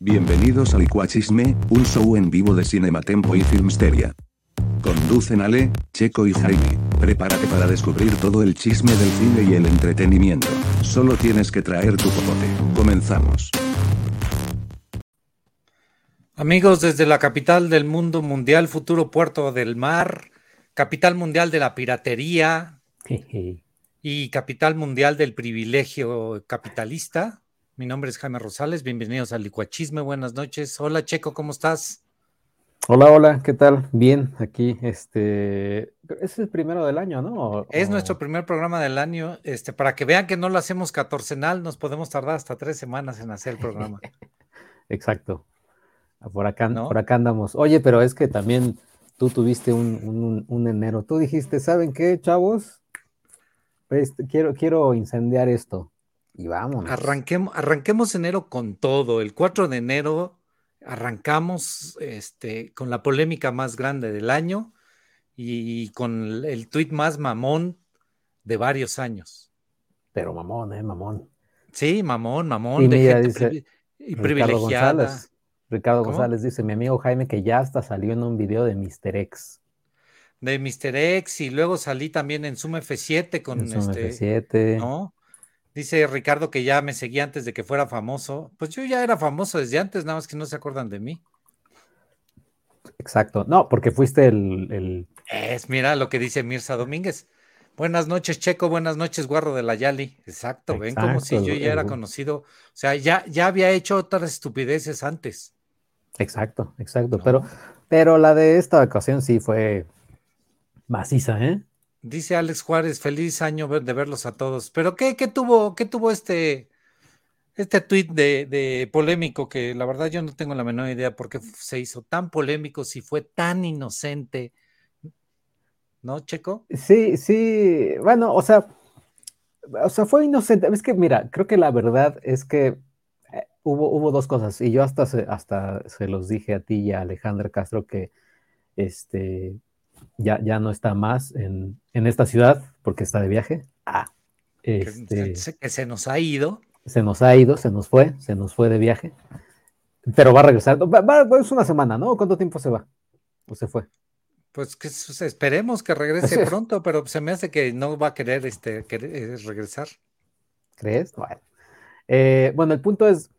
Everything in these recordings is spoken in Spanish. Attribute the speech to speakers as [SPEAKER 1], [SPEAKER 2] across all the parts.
[SPEAKER 1] Bienvenidos a Licuachisme, un show en vivo de Cinematempo y Filmsteria. Conducen Ale, Checo y Jaime. Prepárate para descubrir todo el chisme del cine y el entretenimiento. Solo tienes que traer tu popote. Comenzamos.
[SPEAKER 2] Amigos, desde la capital del mundo mundial, futuro puerto del mar, capital mundial de la piratería y capital mundial del privilegio capitalista. Mi nombre es Jaime Rosales, bienvenidos al Licuachisme, buenas noches. Hola Checo, ¿cómo estás?
[SPEAKER 3] Hola, hola, ¿qué tal? Bien, aquí, este, es el primero del año, ¿no?
[SPEAKER 2] Es nuestro primer programa del año, este, para que vean que no lo hacemos catorcenal, nos podemos tardar hasta tres semanas en hacer el programa.
[SPEAKER 3] Exacto. Por acá, por acá andamos. Oye, pero es que también tú tuviste un, enero. Tú dijiste, ¿saben qué, chavos? Este, quiero, quiero incendiar esto. Y vamos.
[SPEAKER 2] Arranquemos, arranquemos enero con todo. El 4 de enero arrancamos este, con la polémica más grande del año y con el tuit más mamón de varios años.
[SPEAKER 3] Pero mamón, ¿eh? Mamón.
[SPEAKER 2] Sí, mamón, mamón. Y de gente y privilegiada.
[SPEAKER 3] Ricardo González dice, mi amigo Jaime que ya hasta salió en un video de Mr. X.
[SPEAKER 2] De Mr. X y luego salí también en Zoom F7 con este,
[SPEAKER 3] F7.
[SPEAKER 2] ¿no? Dice Ricardo que ya me seguía antes de que fuera famoso. Pues yo ya era famoso desde antes, nada más que no se acuerdan de mí.
[SPEAKER 3] Exacto. No, porque fuiste el,
[SPEAKER 2] Es, mira lo que dice Mirza Domínguez. Buenas noches, Checo. Buenas noches, Guarro de la Yali. Exacto, ven como si yo ya era conocido. O sea, ya, ya había hecho otras estupideces antes.
[SPEAKER 3] Exacto, exacto. Pero, pero la de esta ocasión sí fue maciza, ¿eh?
[SPEAKER 2] Dice Alex Juárez, feliz año de verlos a todos. Pero ¿qué, qué tuvo, qué tuvo este, este tuit de, polémico que la verdad yo no tengo la menor idea por qué se hizo tan polémico, si fue tan inocente? ¿No, Checo?
[SPEAKER 3] Sí, sí. Bueno, o sea, o sea, fue inocente. Es que, mira, creo que la verdad es que hubo, dos cosas, y yo hasta se, hasta se los dije a ti y a Alejandra Castro que este, ya, ya no está más en, esta ciudad porque está de viaje. Ah,
[SPEAKER 2] este, que, se nos ha ido.
[SPEAKER 3] Se nos ha ido, se nos fue, se nos fue de viaje. Pero va a regresar. Va, es una semana, ¿no? ¿Cuánto tiempo se va? ¿O se fue?
[SPEAKER 2] Pues que esperemos que regrese pronto, pero se me hace que no va a querer, este, eh, regresar.
[SPEAKER 3] ¿Crees? Bueno. Eh, bueno, el punto es,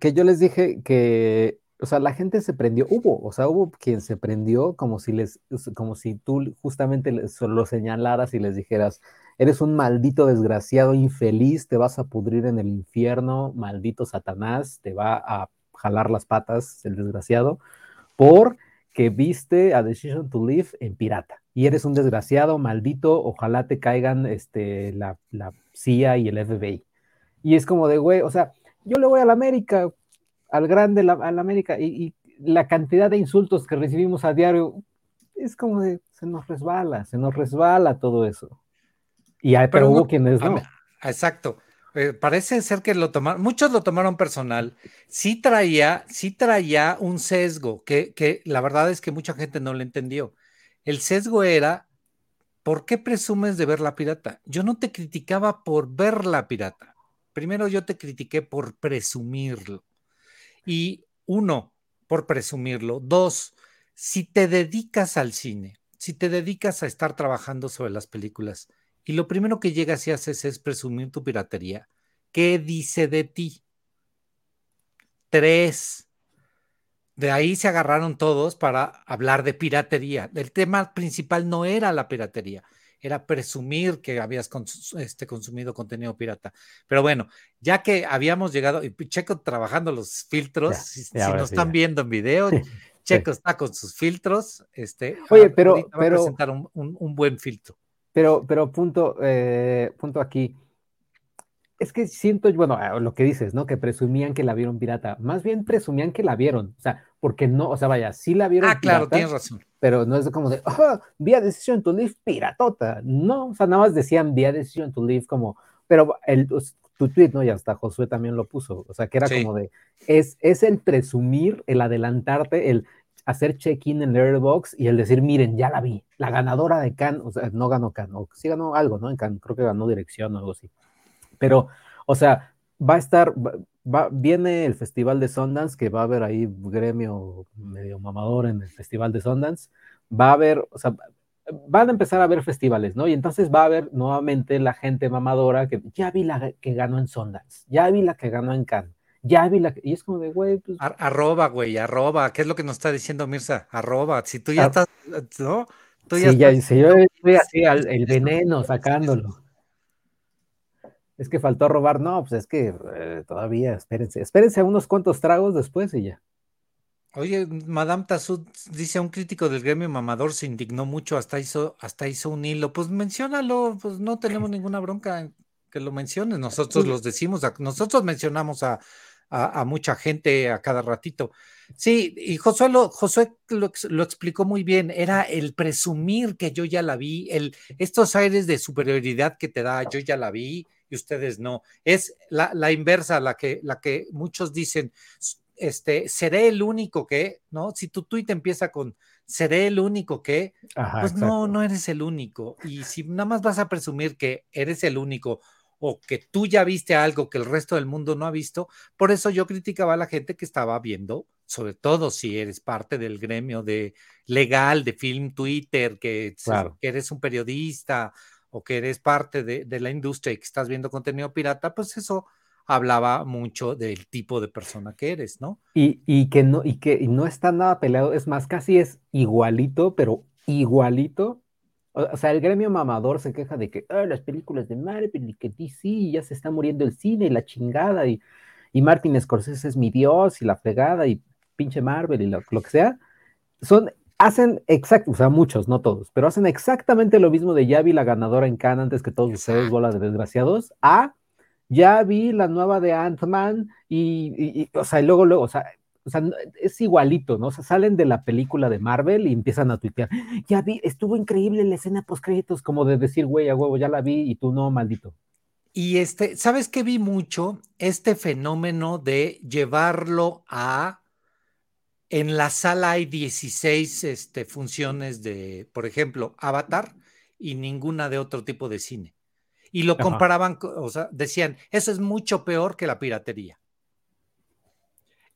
[SPEAKER 3] que yo les dije que, o sea, la gente se prendió, hubo, o sea, hubo quien se prendió como si les, como si tú justamente lo señalaras y les dijeras, eres un maldito desgraciado infeliz, te vas a pudrir en el infierno, maldito Satanás, te va a jalar las patas el desgraciado, por que viste a Decision to Live en pirata. Y eres un desgraciado, maldito, ojalá te caigan este, la, la CIA y el FBI. Y es como de, güey, o sea, yo le voy al América, al grande, al América, y, la cantidad de insultos que recibimos a diario es como de, se nos resbala, se nos resbala todo eso. Y hay, pero, hubo quienes no.
[SPEAKER 2] Exacto. Eh, parece ser que lo tomaron, muchos lo tomaron personal. Sí traía, sí traía un sesgo, que, que la verdad es que mucha gente no lo entendió. El sesgo era, ¿por qué presumes de ver la pirata? Yo no te criticaba por ver la pirata. Primero yo te critiqué por presumirlo. Y uno, por presumirlo. Dos, si te dedicas al cine, si te dedicas a estar trabajando sobre las películas y lo primero que llegas y haces es presumir tu piratería, ¿qué dice de ti? Tres. De ahí se agarraron todos para hablar de piratería. El tema principal no era la piratería, era presumir que habías este, consumido contenido pirata. Pero bueno, ya que habíamos llegado, y Checo trabajando los filtros, si, nos están viendo en video, Checo está con sus filtros. Este,
[SPEAKER 3] Oye, pero, pero
[SPEAKER 2] presentar un, buen filtro.
[SPEAKER 3] Pero, pero punto, eh, punto aquí es que siento, bueno, ah, lo que dices, ¿no? Que presumían que la vieron pirata. Más bien presumían que la vieron. O sea, porque no, o sea, vaya, sí la vieron.
[SPEAKER 2] Ah, claro, tienes razón.
[SPEAKER 3] Pero no es como de, oh, vía Decision to Live piratota. No, o sea, nada más decían vía Decision to Live como, pero el, tu tweet, ¿no? Ya hasta Josué también lo puso. O sea, que era como de, es, es el presumir, el adelantarte, el hacer check-in en Letterboxd y el decir, miren, ya la vi, la ganadora de Cannes, o sea, no ganó Cannes, o sí ganó algo, ¿no? En Cannes, creo que ganó dirección o algo así. Pero, o sea, va a estar, va, viene el Festival de Sundance, que va a haber ahí gremio medio mamador en el Festival de Sundance. Va a haber, o sea, van a empezar a haber festivales, ¿no? Y entonces va a haber nuevamente la gente mamadora que ya vi la que ganó en Sundance, ya vi la que ganó en Cannes, ya vi la que... Y es como de, güey, pues...
[SPEAKER 2] arroba, güey, arroba. ¿Qué es lo que nos está diciendo Mirza? Arroba. Si tú ya estás, ¿no?
[SPEAKER 3] Tú ya, sí, ya si yo estoy así, el veneno sacándolo. Es que faltó robar, no, pues es que eh, todavía, espérense, espérense unos cuantos tragos después y ya.
[SPEAKER 2] Oye, Madame Tassud dice un crítico del gremio mamador se indignó mucho, hasta hizo, hasta hizo un hilo. Pues menciónalo, pues no tenemos ninguna bronca que lo menciones. Nosotros los decimos, nosotros mencionamos a, a, mucha gente a cada ratito. Sí, y Josué, lo, Josué lo, explicó muy bien, era el presumir que yo ya la vi, el, estos aires de superioridad que te da, yo ya la vi y ustedes no. Es la, la inversa, la que, la que muchos dicen, este, seré el único que, ¿no? Si tu tweet empieza con seré el único que, pues no, no eres el único. Y si nada más vas a presumir que eres el único o que tú ya viste algo que el resto del mundo no ha visto, por eso yo criticaba a la gente que estaba viendo, sobre todo si eres parte del gremio de legal, de film Twitter, que, eres un periodista o que eres parte de, la industria y que estás viendo contenido pirata, pues eso hablaba mucho del tipo de persona que eres, ¿no?
[SPEAKER 3] Y, que no, y que no está nada peleado, es más, casi es igualito, pero igualito. O, sea, el gremio mamador se queja de que las películas de Marvel y que DC ya se está muriendo el cine y la chingada, y, y Martin Scorsese es mi dios y la fregada, y pinche Marvel y lo, que sea. Son hacen exacto, o sea, muchos, no todos, pero hacen exactamente lo mismo de ya vi la ganadora en Cannes antes que todos ustedes, bola de desgraciados, a ya vi la nueva de Ant-Man y, o sea, y luego, luego, o sea, o sea, es igualito, ¿no? O sea, salen de la película de Marvel y empiezan a tuitear, ya vi, estuvo increíble la escena post créditos, como de decir, güey, a huevo, ya la vi y tú no, maldito.
[SPEAKER 2] Y este, ¿sabes qué vi mucho? Este fenómeno de llevarlo a en la sala hay 16 este, funciones de, por ejemplo, Avatar y ninguna de otro tipo de cine y lo comparaban, o sea, decían, eso es mucho peor que la piratería.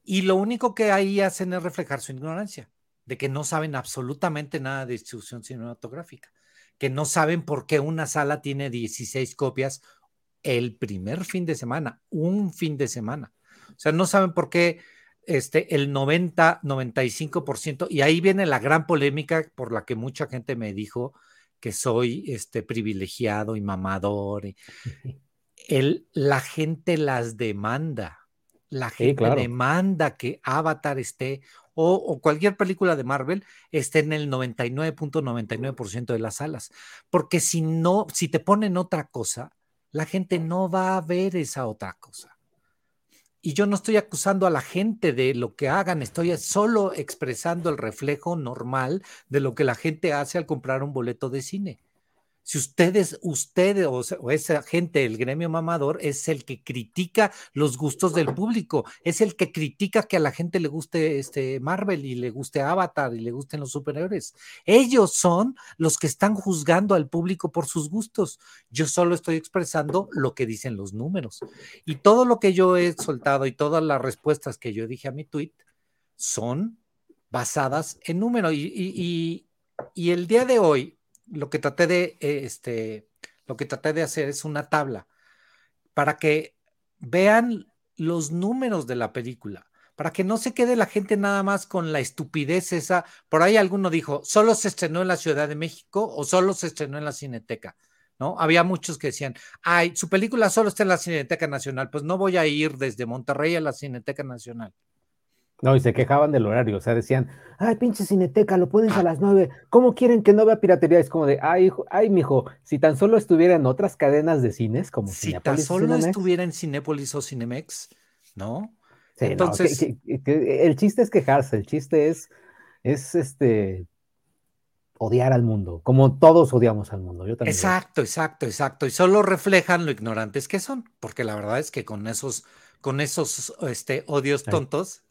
[SPEAKER 2] Y lo único que ahí hacen es reflejar su ignorancia, de que no saben absolutamente nada de distribución cinematográfica, que no saben por qué una sala tiene 16 copias el primer fin de semana, un fin de semana. O sea, no saben por qué este, el 90, 95%, y ahí viene la gran polémica por la que mucha gente me dijo, que soy este, privilegiado y mamador. el, la gente las demanda. La gente demanda que Avatar esté, o, cualquier película de Marvel, esté en el 99.99% de las salas. Porque si no, si te ponen otra cosa, la gente no va a ver esa otra cosa. Y yo no estoy acusando a la gente de lo que hagan, estoy solo expresando el reflejo normal de lo que la gente hace al comprar un boleto de cine. Si ustedes, ustedes o, esa gente, el gremio mamador, es el que critica los gustos del público, es el que critica que a la gente le guste este Marvel y le guste Avatar y le gusten los superhéroes. Ellos son los que están juzgando al público por sus gustos. Yo solo estoy expresando lo que dicen los números. Y todo lo que yo he soltado y todas las respuestas que yo dije a mi tweet son basadas en números. y, y el día de hoy, lo que traté de, eh, este, lo que traté de hacer es una tabla para que vean los números de la película, para que no se quede la gente nada más con la estupidez esa. Por ahí alguno dijo, solo se estrenó en la Ciudad de México o solo se estrenó en la Cineteca. ¿No? Había muchos que decían, ay, su película solo está en la Cineteca Nacional, pues no voy a ir desde Monterrey a la Cineteca Nacional.
[SPEAKER 3] No, y se quejaban del horario, o sea, decían, ay, pinche cineteca, lo pones a las nueve, ¿cómo quieren que no vea piratería? Es como de, ay, hijo, ay, mijo, si tan solo estuviera en otras cadenas de cines, como
[SPEAKER 2] si tan solo estuviera en Cinépolis o Cinemex, ¿no?
[SPEAKER 3] Sí, Entonces, el chiste es quejarse, el chiste es, es este, odiar al mundo, como todos odiamos al mundo. Yo también
[SPEAKER 2] exacto, exacto, exacto, y solo reflejan lo ignorantes que son, porque la verdad es que con esos con esos este, odios tontos.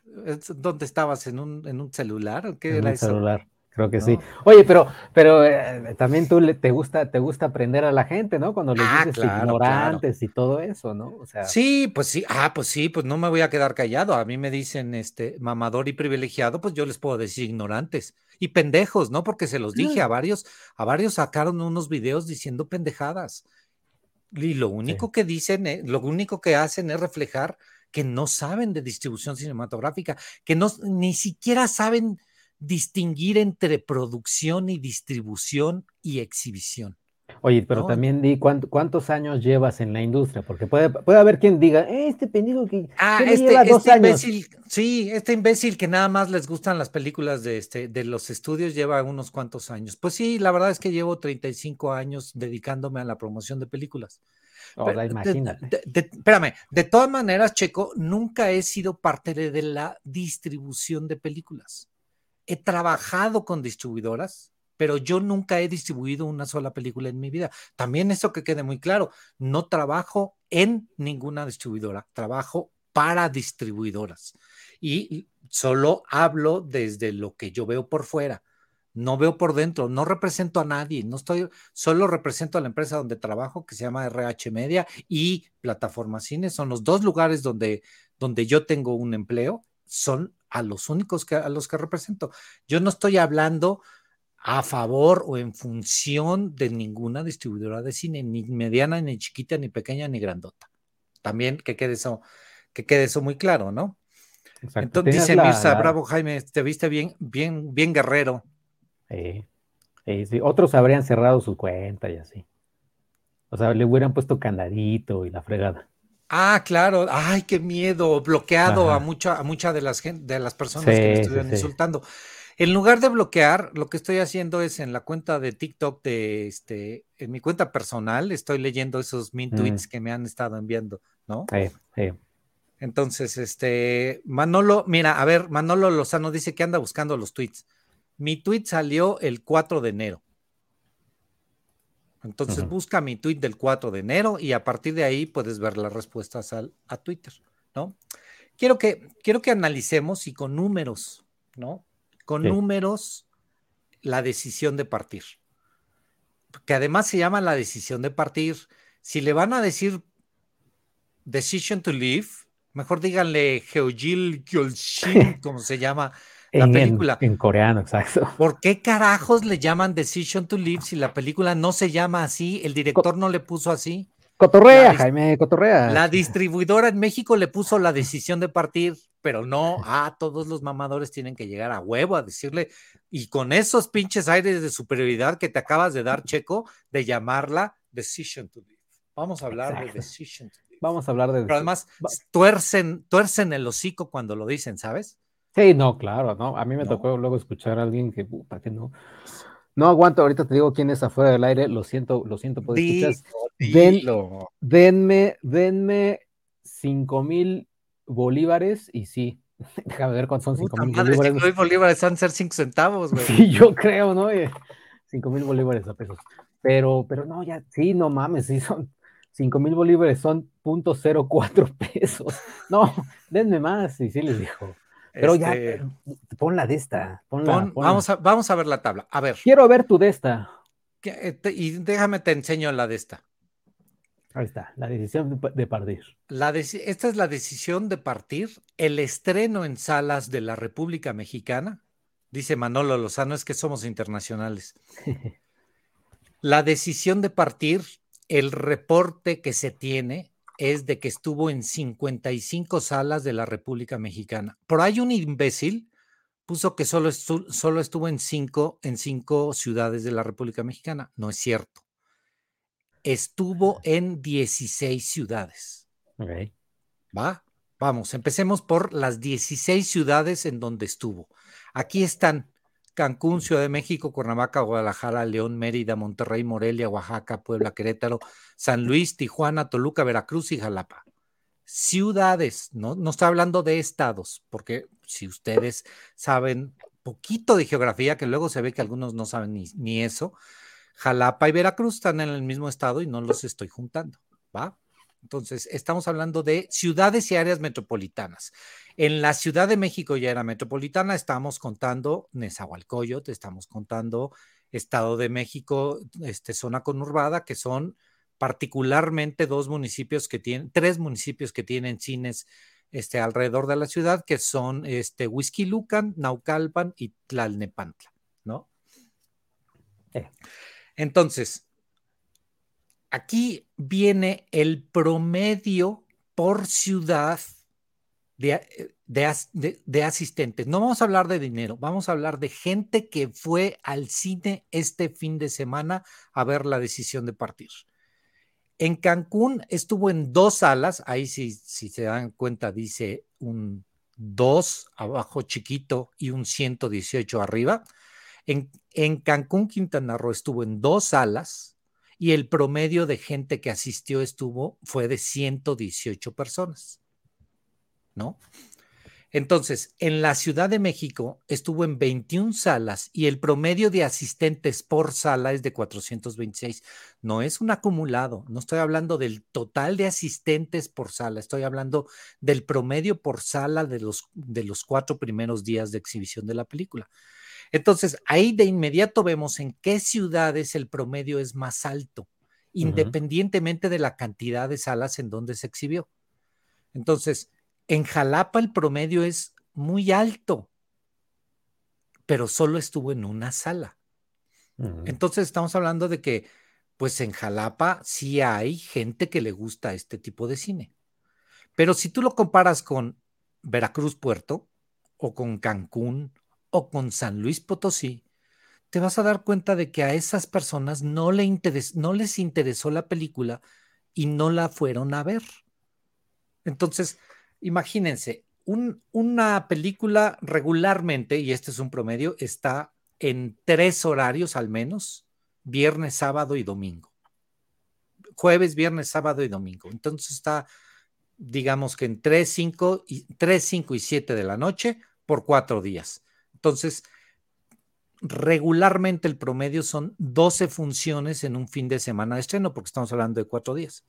[SPEAKER 2] ¿Dónde estabas? ¿En un, en un celular? ¿O qué
[SPEAKER 3] en
[SPEAKER 2] era
[SPEAKER 3] un celular. Creo que sí. Oye, pero, pero eh, también tú le, te gusta, te gusta aprender a la gente, ¿no? Cuando le ah, dices ignorantes y todo eso, ¿no?
[SPEAKER 2] O sea. Sí, pues sí, ah, pues sí, pues no me voy a quedar callado. A mí me dicen este mamador y privilegiado, pues yo les puedo decir ignorantes y pendejos, ¿no? Porque se los dije a varios, a varios sacaron unos videos diciendo pendejadas. Y lo único que dicen, eh, lo único que hacen es reflejar que no saben de distribución cinematográfica, que no ni siquiera saben distinguir entre producción y distribución y exhibición.
[SPEAKER 3] Oye, pero también di cuántos años llevas en la industria, porque puede, puede haber quien diga, eh, este pendejo que,
[SPEAKER 2] ah, este, lleva dos este años. Imbécil, sí, este imbécil que nada más les gustan las películas de, este, de los estudios lleva unos cuantos años. Pues sí, la verdad es que llevo 35 años dedicándome a la promoción de películas.
[SPEAKER 3] Ahora, imagínate.
[SPEAKER 2] espérame, de todas maneras, Checo, nunca he sido parte de la distribución de películas he trabajado con distribuidoras, pero yo nunca he distribuido una sola película en mi vida. También eso que quede muy claro, no trabajo en ninguna distribuidora, trabajo para distribuidoras y solo hablo desde lo que yo veo por fuera. No veo por dentro, no represento a nadie, no estoy, solo represento a la empresa donde trabajo, que se llama RH Media y Plataforma Cine. Son los dos lugares donde, donde yo tengo un empleo, son a los únicos que, a los que represento. Yo no estoy hablando a favor o en función de ninguna distribuidora de cine, ni mediana, ni chiquita, ni pequeña, ni grandota. También que quede eso, que quede eso muy claro, ¿no? Entonces dice Mirza, bravo Jaime, te viste bien, bien, bien guerrero.
[SPEAKER 3] sí. Otros habrían cerrado su cuenta y así. O sea, le hubieran puesto candadito y la fregada.
[SPEAKER 2] Ah, claro. Ay, qué miedo. Bloqueado a mucha, a mucha de las de las personas que me estuvieron insultando. En lugar de bloquear, lo que estoy haciendo es en la cuenta de TikTok de este, en mi cuenta personal, estoy leyendo esos min tweets mm. que me han estado enviando, ¿no? Sí, sí. Entonces, este, Manolo, mira, a ver, Manolo Lozano dice que anda buscando los tweets. Mi tweet salió el 4 de enero. Entonces busca mi tweet del 4 de enero y a partir de ahí puedes ver las respuestas al, a Twitter, ¿no? Quiero que, quiero que analicemos y con números, ¿no? Con números la decisión de partir. Que además se llama la decisión de partir. Si le van a decir decision to leave, mejor díganle Geojil Gyolshin, como se llama la película.
[SPEAKER 3] En, coreano, exacto.
[SPEAKER 2] ¿Por qué carajos le llaman Decision to Live si la película no se llama así? El director no le puso así.
[SPEAKER 3] Cotorrea, Jaime, cotorrea.
[SPEAKER 2] La distribuidora en México le puso la decisión de partir, pero no, ah, todos los mamadores tienen que llegar a huevo a decirle, y con esos pinches aires de superioridad que te acabas de dar, Checo, de llamarla Decision to Live. Vamos a hablar de Decision to Live.
[SPEAKER 3] Vamos a hablar de...
[SPEAKER 2] Pero además, tuercen, tuercen el hocico cuando lo dicen, ¿sabes?
[SPEAKER 3] Sí, no, claro, ¿no? A mí me tocó luego escuchar a alguien que, ¿para qué no? No aguanto, ahorita te digo quién es afuera del aire, lo siento, lo siento por escuchar. denme, denme cinco mil bolívares y sí, déjame ver cuántos son cinco mil bolívares.
[SPEAKER 2] Cinco mil bolívares han ser cinco centavos, güey.
[SPEAKER 3] Sí, yo creo, ¿no? Cinco mil bolívares a pesos. Pero, pero no, ya, sí, no mames, sí son cinco mil bolívares, son punto cero cuatro pesos. No, denme más, y sí les dijo. Pero ya, este, pon la de esta.
[SPEAKER 2] Vamos, a, vamos a ver la tabla. A ver.
[SPEAKER 3] Quiero ver tu de esta.
[SPEAKER 2] Eh, y déjame te enseño la de esta.
[SPEAKER 3] Ahí está, la decisión de partir.
[SPEAKER 2] La esta es la decisión de partir, el estreno en salas de la República Mexicana. Dice Manolo Lozano, es que somos internacionales. la decisión de partir, el reporte que se tiene es de que estuvo en 55 salas de la República Mexicana. Por ahí un imbécil puso que solo, solo estuvo en cinco, en cinco ciudades de la República Mexicana. No es cierto. Estuvo en 16 ciudades. ¿Va? Vamos, empecemos por las 16 ciudades en donde estuvo. Aquí están Cancún, Ciudad de México, Cuernavaca, Guadalajara, León, Mérida, Monterrey, Morelia, Oaxaca, Puebla, Querétaro, San Luis, Tijuana, Toluca, Veracruz y Jalapa. Ciudades, no, no está hablando de estados, porque si ustedes saben poquito de geografía, que luego se ve que algunos no saben ni, ni eso, Jalapa y Veracruz están en el mismo estado y no los estoy juntando, ¿va? Entonces, estamos hablando de ciudades y áreas metropolitanas. En la Ciudad de México ya era metropolitana, estamos contando Nezahualcóyotl, estamos contando Estado de México, este, zona conurbada, que son particularmente dos municipios que tienen, tres municipios que tienen cines este, alrededor de la ciudad, que son este, Lucan, Naucalpan y Tlalnepantla, ¿no? Entonces, aquí viene el promedio por ciudad de, asistentes. No vamos a hablar de dinero, vamos a hablar de gente que fue al cine este fin de semana a ver la decisión de partir. En Cancún estuvo en dos salas, ahí si, si se dan cuenta dice un 2 abajo chiquito y un 118 arriba. En, Cancún, Quintana Roo estuvo en dos salas y el promedio de gente que asistió estuvo fue de 118 personas. ¿No? Entonces, en la Ciudad de México estuvo en 21 salas y el promedio de asistentes por sala es de 426. No es un acumulado, no estoy hablando del total de asistentes por sala, estoy hablando del promedio por sala de los, de los cuatro primeros días de exhibición de la película. Entonces, ahí de inmediato vemos en qué ciudades el promedio es más alto, independientemente de la cantidad de salas en donde se exhibió. Entonces, en Jalapa el promedio es muy alto, pero solo estuvo en una sala. Entonces estamos hablando de que, pues en Jalapa sí hay gente que le gusta este tipo de cine. Pero si tú lo comparas con Veracruz Puerto, o con Cancún, o con San Luis Potosí, te vas a dar cuenta de que a esas personas no, le no les interesó la película y no la fueron a ver. Entonces, imagínense, una película regularmente, y este es un promedio, está en tres horarios al menos, viernes, sábado y domingo. Jueves, viernes, sábado y domingo. Entonces está, digamos que en 3, 5 y, 3, 5 y 7 de la noche por cuatro días. Entonces, regularmente el promedio son 12 funciones en un fin de semana de estreno, porque estamos hablando de cuatro días.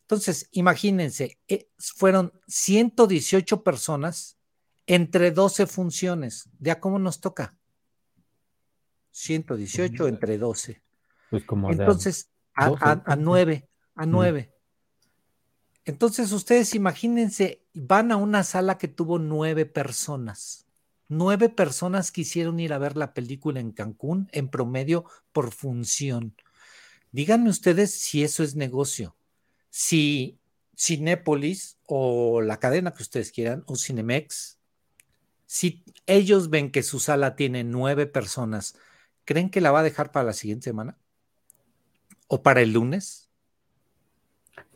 [SPEAKER 2] Entonces, imagínense, eh, fueron 118 personas entre 12 funciones. ¿Ya cómo nos toca? 118 entre 12. Pues como Entonces, a, a, 9, a 9. Entonces, ustedes imagínense, van a una sala que tuvo nueve personas. Nueve personas quisieron ir a ver la película en Cancún en promedio por función. Díganme ustedes si eso es negocio si Cinépolis o la cadena que ustedes quieran, o Cinemex, si ellos ven que su sala tiene nueve personas, ¿creen que la va a dejar para la siguiente semana? ¿O para el lunes?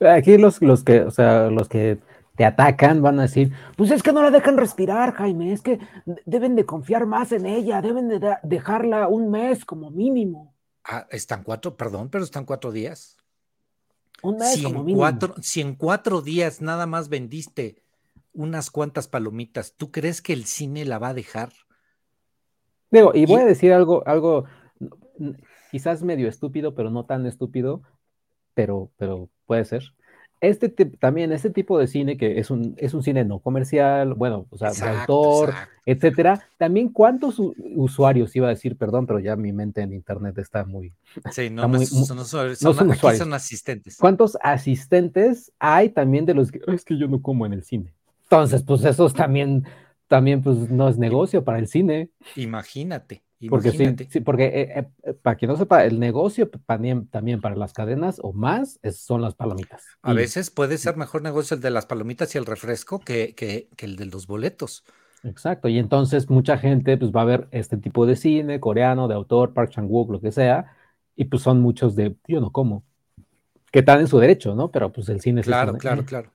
[SPEAKER 3] Aquí los, los que, o sea, los que te atacan van a decir, pues es que no la dejan respirar, Jaime, es que deben de confiar más en ella, deben de dejarla un mes como mínimo.
[SPEAKER 2] Ah, están cuatro, perdón, pero están cuatro días
[SPEAKER 3] si,
[SPEAKER 2] en cuatro, si en cuatro días nada más vendiste unas cuantas palomitas, ¿tú crees que el cine la va a dejar?
[SPEAKER 3] Digo, y voy a decir algo, algo quizás medio estúpido, pero no tan estúpido, pero, pero puede ser este también, este tipo de cine que es un, es un cine no comercial, bueno, o sea, de autor, etcétera, también cuántos usuarios, iba a decir, perdón, pero ya mi mente en internet está muy...
[SPEAKER 2] Sí, no, no, son, usuarios, son, son asistentes.
[SPEAKER 3] ¿Cuántos asistentes hay también de los que, es que yo no como en el cine? Entonces, pues esos también, también pues no es negocio para el cine.
[SPEAKER 2] Imagínate.
[SPEAKER 3] Porque sí, porque eh, eh, para quien no sepa, el negocio también, también para las cadenas o más son las palomitas.
[SPEAKER 2] A veces puede ser mejor negocio el de las palomitas y el refresco que, que, el de los boletos.
[SPEAKER 3] Exacto, y entonces mucha gente pues va a ver este tipo de cine, coreano, de autor, Park Chan-wook, lo que sea, y pues son muchos de, yo no como, que están en su derecho, ¿no? Pero pues el cine
[SPEAKER 2] es... Claro, claro, claro.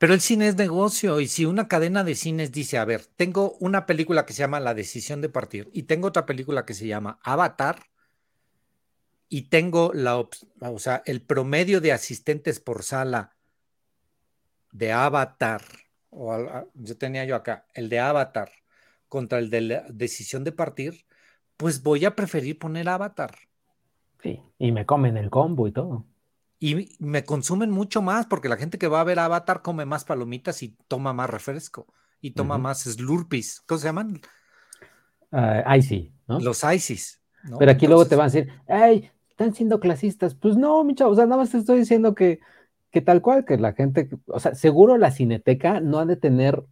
[SPEAKER 2] Pero el cine es negocio y si una cadena de cines dice, a ver, tengo una película que se llama La decisión de partir y tengo otra película que se llama Avatar y tengo la, o sea, el promedio de asistentes por sala de Avatar, o yo tenía yo acá, el de Avatar contra el de la decisión de partir, pues voy a preferir poner Avatar.
[SPEAKER 3] Sí, y me comen el combo y todo.
[SPEAKER 2] Y me consumen mucho más porque la gente que va a ver Avatar come más palomitas y toma más refresco y toma más slurpees. ¿Cómo se llaman?
[SPEAKER 3] Uh, Icy, ¿no?
[SPEAKER 2] Los Icy's. ¿no?
[SPEAKER 3] Pero aquí luego te van a decir, ¡ay! Están siendo clasistas. Pues no, mi chavo, o sea, nada más te estoy diciendo que, que tal cual, que la gente, o sea, seguro la cineteca no ha de tener,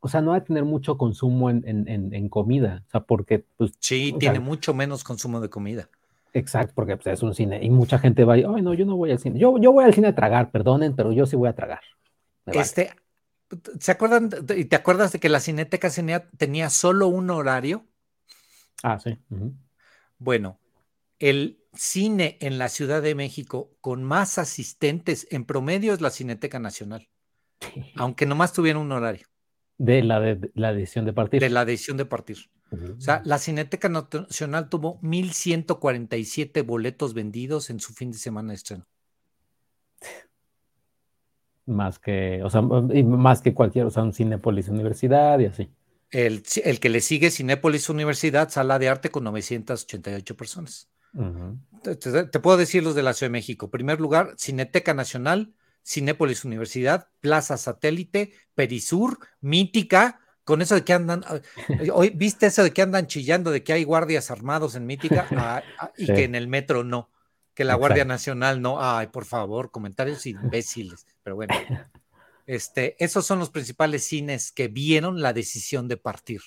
[SPEAKER 3] o sea, no ha de tener mucho consumo en, en, en comida, o sea, porque, pues.
[SPEAKER 2] Sí, tiene sea, mucho menos consumo de comida.
[SPEAKER 3] Exacto, porque pues, es un cine y mucha gente va, ay, no, yo no voy al cine. Yo, yo voy al cine a tragar, perdonen, pero yo sí voy a tragar.
[SPEAKER 2] Este, ¿se acuerdan y te acuerdas de que la Cineteca tenía, tenía solo un horario?
[SPEAKER 3] Ah, sí. Uh -huh.
[SPEAKER 2] Bueno, el cine en la Ciudad de México con más asistentes en promedio es la Cineteca Nacional, sí. aunque nomás tuviera un horario.
[SPEAKER 3] De la, de, de la edición de partir.
[SPEAKER 2] De la edición de partir. O sea, la Cineteca Nacional tuvo 1.147 boletos vendidos en su fin de semana de estreno.
[SPEAKER 3] Más que, o sea, más que cualquier, o sea, un Cinépolis Universidad y así.
[SPEAKER 2] El, el que le sigue Cinépolis Universidad, sala de arte con 988 personas. Uh -huh. te, te, puedo decir los de la Ciudad de México. Primer lugar, Cineteca Nacional, Cinépolis Universidad, Plaza Satélite, Perisur, Mítica, con eso de que andan, hoy viste eso de que andan chillando de que hay guardias armados en Mítica ah, ah, y sí. que en el metro no, que la Exacto. Guardia Nacional no, ay, por favor, comentarios imbéciles, pero bueno, este, esos son los principales cines que vieron la decisión de partir.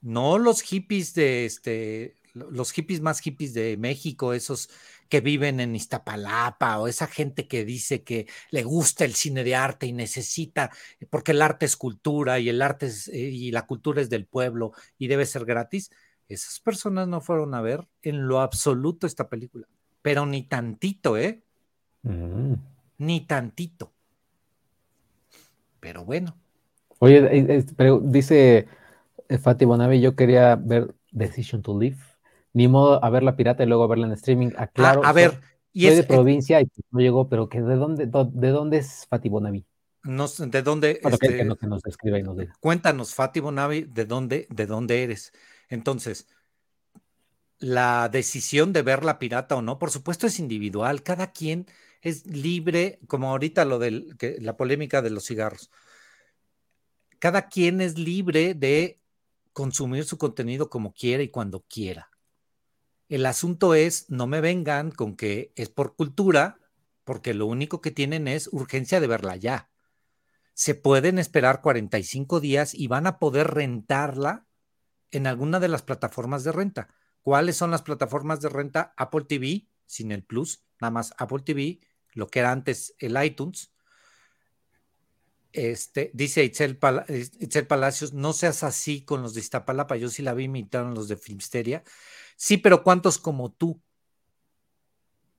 [SPEAKER 2] No los hippies de este, los hippies más hippies de México, esos que viven en Iztapalapa o esa gente que dice que le gusta el cine de arte y necesita, porque el arte es cultura y el arte es, eh, y la cultura es del pueblo y debe ser gratis, esas personas no fueron a ver en lo absoluto esta película, pero ni tantito, ¿eh? Mm. Ni tantito. Pero bueno.
[SPEAKER 3] Oye, pero dice eh, Fati Bonavi, yo quería ver Decision to Live ni modo a ver la pirata y luego a verla en streaming. Aclaro,
[SPEAKER 2] ah, a ver,
[SPEAKER 3] y soy es, de provincia y no llegó, pero que de dónde, de dónde es Fati Bonavi?
[SPEAKER 2] No, ¿De dónde?
[SPEAKER 3] Bueno, este, que, nos, que, nos, y nos diga.
[SPEAKER 2] Cuéntanos, Fati Bonavi, de dónde, de dónde eres. Entonces, la decisión de ver la pirata o no, por supuesto, es individual. Cada quien es libre, como ahorita lo de la polémica de los cigarros. Cada quien es libre de consumir su contenido como quiera y cuando quiera. El asunto es, no me vengan con que es por cultura, porque lo único que tienen es urgencia de verla ya. Se pueden esperar 45 días y van a poder rentarla en alguna de las plataformas de renta. ¿Cuáles son las plataformas de renta? Apple TV, sin el Plus, nada más Apple TV, lo que era antes el iTunes. Este, dice Itzel, Pal Itzel Palacios, no seas así con los de Iztapalapa, yo sí la vi, imitaron los de Filmsteria. Sí, pero ¿cuántos como tú?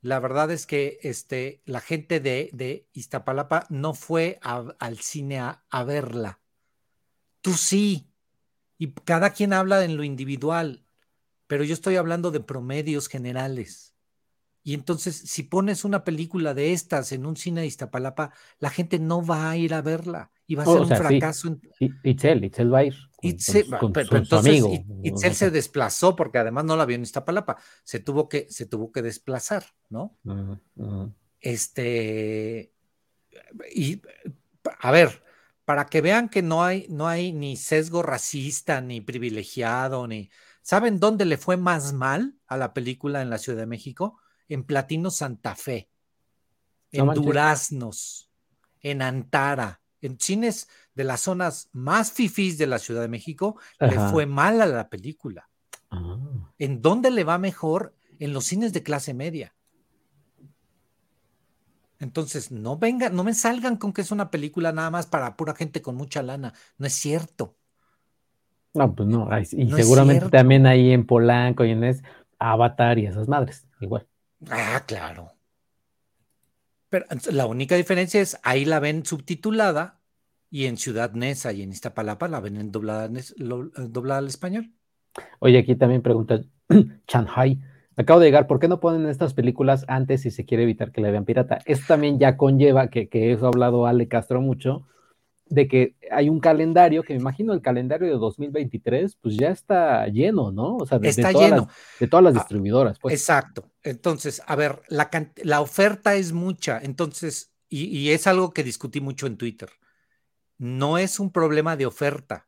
[SPEAKER 2] La verdad es que este, la gente de, de Iztapalapa no fue a, al cine a, a, verla. Tú sí. Y cada quien habla en lo individual, pero yo estoy hablando de promedios generales. Y entonces, si pones una película de estas en un cine de Iztapalapa, la gente no va a ir a verla y va a ser oh, o sea, un fracaso.
[SPEAKER 3] Sí. Itzel, Itzel va a ir. Con,
[SPEAKER 2] Itzel, con, pero, con entonces, amigo. Itzel se desplazó porque además no la vio en Iztapalapa. Se tuvo que, se tuvo que desplazar, ¿no? Uh -huh, uh -huh. Este. Y a ver, para que vean que no hay, no hay ni sesgo racista, ni privilegiado, ni. ¿Saben dónde le fue más mal a la película en la Ciudad de México? En Platino Santa Fe, en no Duraznos, en Antara, en cines de las zonas más fifís de la Ciudad de México, Ajá. le fue mal a la película. Ah. ¿En dónde le va mejor? En los cines de clase media. Entonces, no vengan, no me salgan con que es una película nada más para pura gente con mucha lana. No es cierto.
[SPEAKER 3] No, pues no. Y no seguramente también ahí en Polanco y en es Avatar y esas madres, igual.
[SPEAKER 2] Ah, claro. Pero la única diferencia es ahí la ven subtitulada y en Ciudad Neza y en Iztapalapa la ven en doblada, doblada al español.
[SPEAKER 3] Oye, aquí también pregunta Shanghai. Acabo de llegar, ¿por qué no ponen estas películas antes si se quiere evitar que la vean pirata? Esto también ya conlleva, que, que eso ha hablado Ale Castro mucho, de que hay un calendario, que me imagino el calendario de 2023, pues ya está lleno, ¿no? O sea, de,
[SPEAKER 2] está
[SPEAKER 3] todas,
[SPEAKER 2] lleno.
[SPEAKER 3] Las, de todas las ah, distribuidoras. Pues.
[SPEAKER 2] Exacto. Entonces, a ver, la, la oferta es mucha, entonces, y, y es algo que discutí mucho en Twitter. No es un problema de oferta,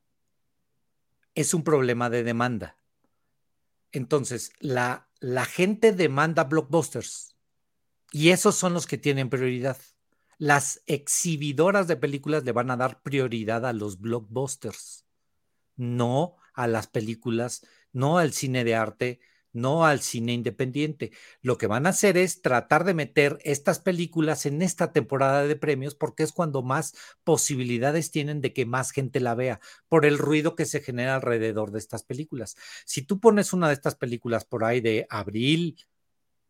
[SPEAKER 2] es un problema de demanda. Entonces, la, la gente demanda blockbusters y esos son los que tienen prioridad las exhibidoras de películas le van a dar prioridad a los blockbusters, no a las películas, no al cine de arte, no al cine independiente. Lo que van a hacer es tratar de meter estas películas en esta temporada de premios porque es cuando más posibilidades tienen de que más gente la vea por el ruido que se genera alrededor de estas películas. Si tú pones una de estas películas por ahí de abril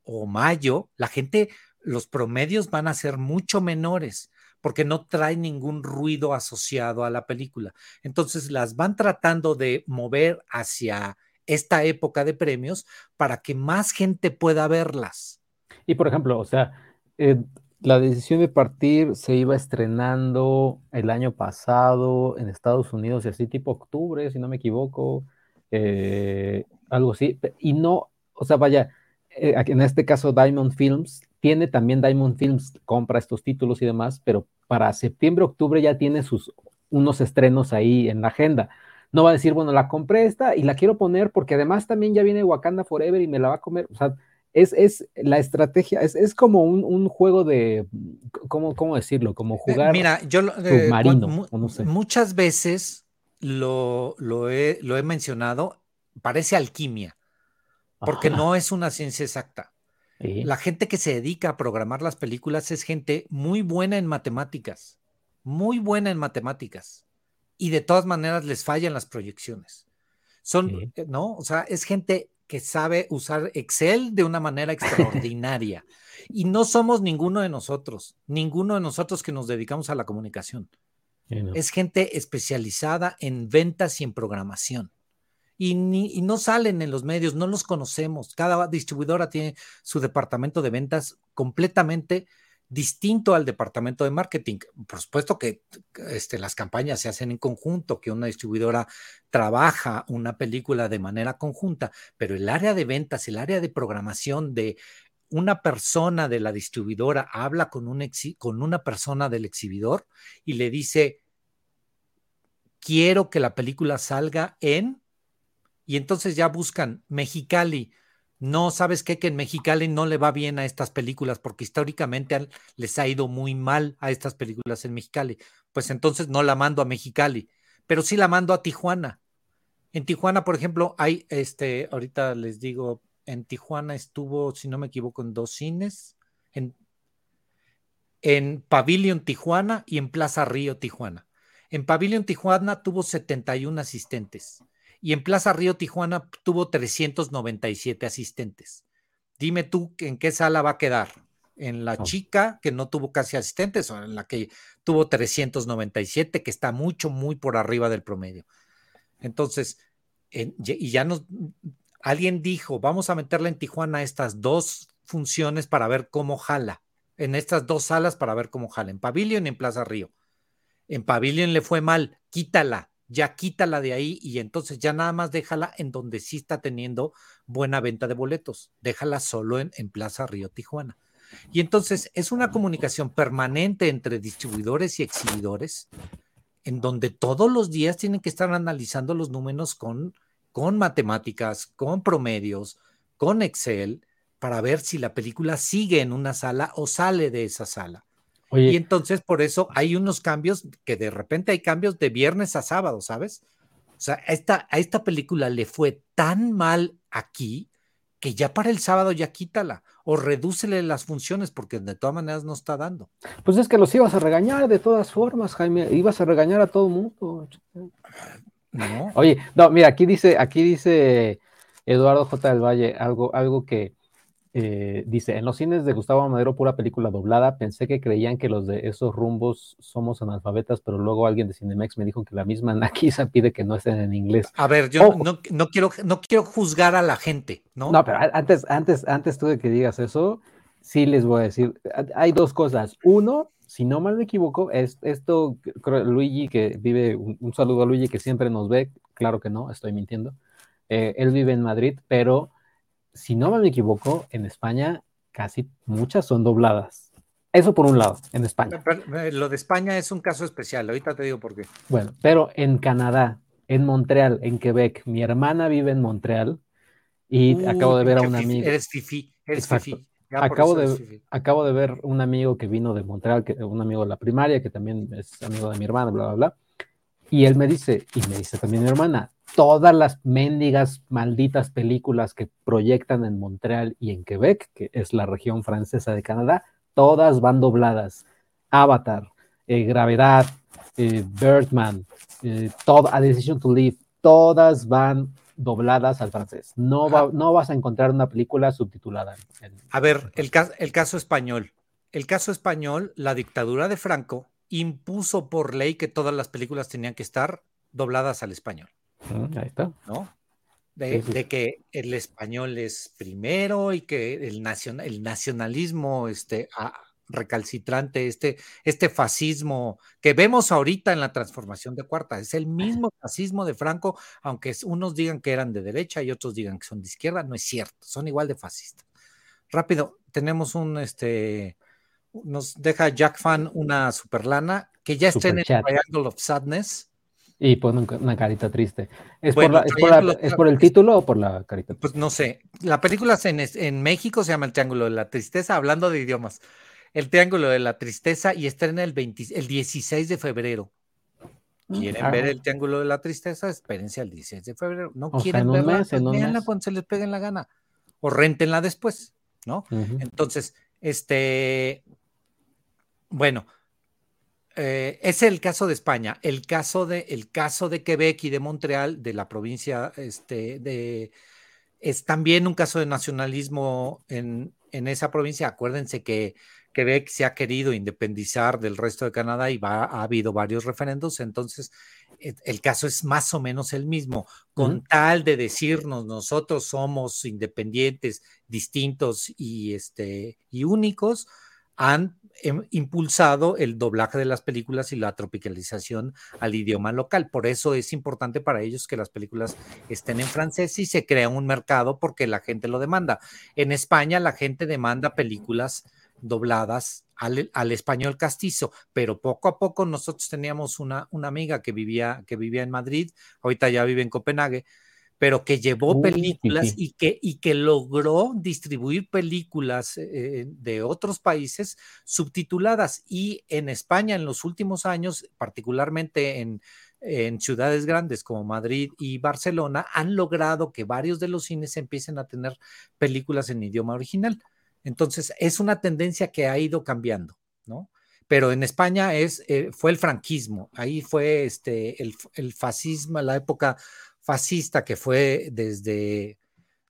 [SPEAKER 2] o mayo, la gente los promedios van a ser mucho menores porque no trae ningún ruido asociado a la película. Entonces las van tratando de mover hacia esta época de premios para que más gente pueda verlas.
[SPEAKER 3] Y por ejemplo, o sea, eh, la decisión de partir se iba estrenando el año pasado en Estados Unidos y así tipo octubre, si no me equivoco, eh, algo así, y no, o sea, vaya, eh, en este caso Diamond Films tiene también Diamond Films, compra estos títulos y demás, pero para septiembre, octubre ya tiene sus unos estrenos ahí en la agenda. No va a decir, bueno, la compré esta y la quiero poner porque además también ya viene Wakanda Forever y me la va a comer. O sea, es, es la estrategia, es, es como un, un, juego de, ¿cómo, ¿cómo, decirlo? Como eh, jugar
[SPEAKER 2] Mira, yo, eh, submarino, no sé. muchas veces lo, lo, he, lo he mencionado, parece alquimia, porque Ajá. no es una ciencia exacta. La gente que se dedica a programar las películas es gente muy buena en matemáticas, muy buena en matemáticas. Y de todas maneras les fallan las proyecciones. Son, eh, ¿no? O sea, es gente que sabe usar Excel de una manera extraordinaria. y no somos ninguno de nosotros, ninguno de nosotros que nos dedicamos a la comunicación. Es gente especializada en ventas y en programación y, no salen en los medios, no los conocemos. Cada distribuidora tiene su departamento de ventas completamente distinto al departamento de marketing. Por supuesto que este, las campañas se hacen en conjunto, que una distribuidora trabaja una película de manera conjunta, pero el área de ventas, el área de programación de una persona de la distribuidora habla con, un con una persona del exhibidor y le dice, quiero que la película salga en y entonces ya buscan Mexicali. No, ¿sabes qué? Que en Mexicali no le va bien a estas películas porque históricamente les ha ido muy mal a estas películas en Mexicali. Pues entonces no la mando a Mexicali, pero sí la mando a Tijuana. En Tijuana, por ejemplo, hay, este, ahorita les digo, en Tijuana estuvo, si no me equivoco, en dos cines, en, en Pavilion Tijuana y en Plaza Río Tijuana. En Pavilion Tijuana tuvo 71 asistentes y en Plaza Río Tijuana tuvo 397 asistentes. Dime tú en qué sala va a quedar. En la chica, que no tuvo casi asistentes, o en la que tuvo 397, que está mucho, muy por arriba del promedio. Entonces, y ya nos, alguien dijo, vamos a meterle en Tijuana estas dos funciones para ver cómo jala, en estas dos salas para ver cómo jala, en Pavilion y en Plaza Río. En Pavilion le fue mal, quítala, ya quítala de ahí y entonces ya nada más déjala en donde sí está teniendo buena venta de boletos. Déjala solo en, Plaza Río Tijuana. Y entonces es una comunicación permanente entre distribuidores y exhibidores, en donde todos los días tienen que estar analizando los números con, con matemáticas, con promedios, con Excel, para ver si la película sigue en una sala o sale de esa sala. Y entonces por eso hay unos cambios que de repente hay cambios de viernes a sábado, ¿sabes? O sea, a esta, a esta película le fue tan mal aquí que ya para el sábado ya quítala o redúcele las funciones porque de todas maneras no está dando.
[SPEAKER 3] Pues es que los ibas a regañar de todas formas, Jaime, ibas a regañar a todo el mundo. No. Oye, no, mira, aquí dice, aquí dice Eduardo J. del Valle algo, algo que, eh, dice, en los cines de Gustavo Madero, pura película doblada, pensé que creían que los de esos rumbos somos analfabetas, pero luego alguien de Cinemex me dijo que la misma Nakisa pide que no estén en inglés.
[SPEAKER 2] A ver, yo no, no, quiero, no quiero juzgar a la gente, ¿no?
[SPEAKER 3] No, pero antes, antes, antes tú de que digas eso, sí les voy a decir, hay dos cosas. Uno, si no mal me equivoco, es, esto, Luigi, que vive, un, saludo a Luigi que siempre nos ve, claro que no, estoy mintiendo. Eh, él vive en Madrid, pero si no me equivoco, en España casi muchas son dobladas. Eso por un lado, en España.
[SPEAKER 2] Eh, lo de España es un caso especial, ahorita te digo por qué.
[SPEAKER 3] Bueno, pero en Canadá, en Montreal, en Quebec, mi hermana vive en Montreal y acabo de ver a un amigo.
[SPEAKER 2] Eres fifi, eres fifi.
[SPEAKER 3] Acabo de, acabo de ver un amigo que vino de Montreal, que, un amigo de la primaria, que también es amigo de mi hermana, bla, bla, bla. Y él me dice, y me dice también mi hermana, todas las mendigas, malditas películas que proyectan en Montreal y en Quebec, que es la región francesa de Canadá, todas van dobladas. Avatar, eh, Gravedad, eh, Birdman, eh, A Decision to Live, todas van dobladas al francés. No, no vas a encontrar una película subtitulada.
[SPEAKER 2] a ver, el, el caso español. El caso español, la dictadura de Franco impuso por ley que todas las películas tenían que estar dobladas al español.
[SPEAKER 3] Mm, ahí está.
[SPEAKER 2] ¿No? De, que el español es primero y que el, el nacionalismo este, recalcitrante, este, este fascismo que vemos ahorita en la transformación de Cuarta. Es el mismo fascismo de Franco, aunque unos digan que eran de derecha y otros digan que son de izquierda, no es cierto, son igual de fascistas. Rápido, tenemos un, este, nos deja Jack Fan una superlana que ya está en el Triangle of Sadness.
[SPEAKER 3] Y pone una carita triste. ¿Es, por, el título o por la carita?
[SPEAKER 2] Pues no sé. La película en, en México se llama El Triángulo de la Tristeza, hablando de idiomas. El Triángulo de la Tristeza y estrena el, el 16 de febrero. Mm, ¿Quieren ver el Triángulo de la Tristeza? Espérense al 16 de febrero. No quieren verla, pues cuando se les pegue la gana. O rentenla después, ¿no? Entonces, este, bueno, eh, es el caso de España. El caso de, el caso de Quebec y de Montreal, de la provincia, este, de, es también un caso de nacionalismo en, en esa provincia. Acuérdense que Quebec se ha querido independizar del resto de Canadá y va, ha habido varios referendos, entonces e, el caso es más o menos el mismo, con tal de decirnos nosotros somos independientes, distintos y, este, y únicos, han impulsado el doblaje de las películas y la tropicalización al idioma local. Por eso es importante para ellos que las películas estén en francés y se crea un mercado porque la gente lo demanda. En España la gente demanda películas dobladas al, español castizo, pero poco a poco nosotros teníamos una, una amiga que vivía, que vivía en Madrid, ahorita ya vive en Copenhague, pero que llevó películas y que, y que logró distribuir películas eh, de otros países subtituladas. Y en España en los últimos años, particularmente en, en ciudades grandes como Madrid y Barcelona, han logrado que varios de los cines empiecen a tener películas en idioma original. Entonces, es una tendencia que ha ido cambiando, ¿no? Pero en España es, eh, fue el franquismo, ahí fue este, el, fascismo, la época fascista que fue desde,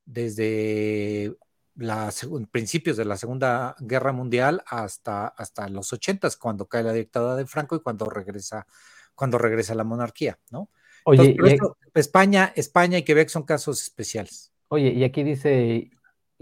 [SPEAKER 2] desde los principios de la Segunda Guerra Mundial hasta, hasta los ochentas, cuando cae la dictadura de Franco y cuando regresa, cuando regresa la monarquía, ¿no? Oye, España, España y Quebec son casos especiales.
[SPEAKER 3] Oye, y aquí dice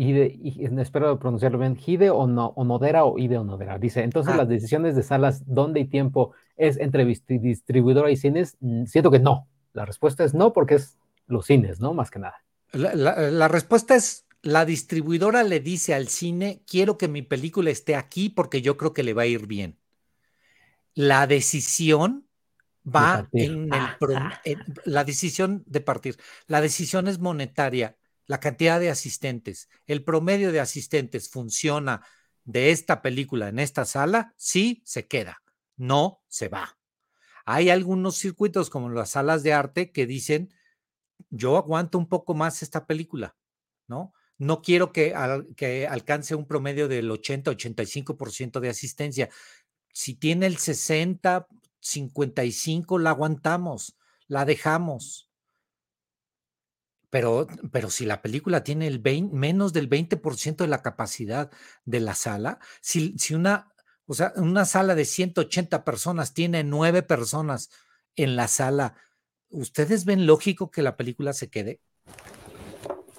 [SPEAKER 3] y espero pronunciarlo bien, Hide o no, Onodera o Ide Onodera. Dice, entonces ah. las decisiones de salas, dónde y tiempo es entre distribuidora y cines, mm, siento que no. La respuesta es no, porque es los cines, ¿no? Más que nada.
[SPEAKER 2] La, respuesta es, la distribuidora le dice al cine, quiero que mi película esté aquí porque yo creo que le va a ir bien. La decisión va en el... Ah. En, la decisión de partir. La decisión es monetaria la cantidad de asistentes, el promedio de asistentes funciona de esta película en esta sala, sí se queda, no se va. Hay algunos circuitos como las salas de arte que dicen, yo aguanto un poco más esta película, ¿no? No quiero que, que alcance un promedio del 80-85% de asistencia. Si tiene el 60, 55, la aguantamos, la dejamos. Pero, pero si la película tiene el menos del 20% de la capacidad de la sala, si, si una, o sea, una sala de 180 personas tiene nueve personas en la sala, ¿ustedes ven lógico que la película se quede?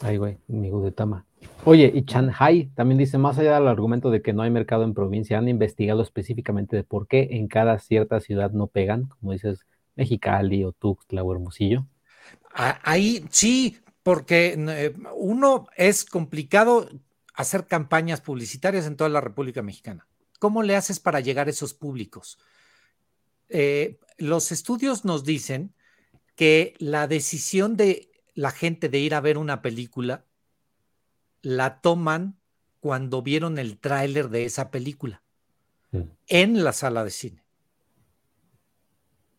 [SPEAKER 3] Ay, güey, mi Gudetama. Oye, y Shanghai también dice, más allá del argumento de que no hay mercado en provincia, han investigado específicamente de por qué en cada cierta ciudad no pegan, como dices, Mexicali o Tuxtla o Hermosillo.
[SPEAKER 2] Ahí sí, porque eh, uno es complicado hacer campañas publicitarias en toda la República Mexicana. ¿Cómo le haces para llegar a esos públicos? Eh, los estudios nos dicen que la decisión de la gente de ir a ver una película la toman cuando vieron el tráiler de esa película mm. en la sala de cine.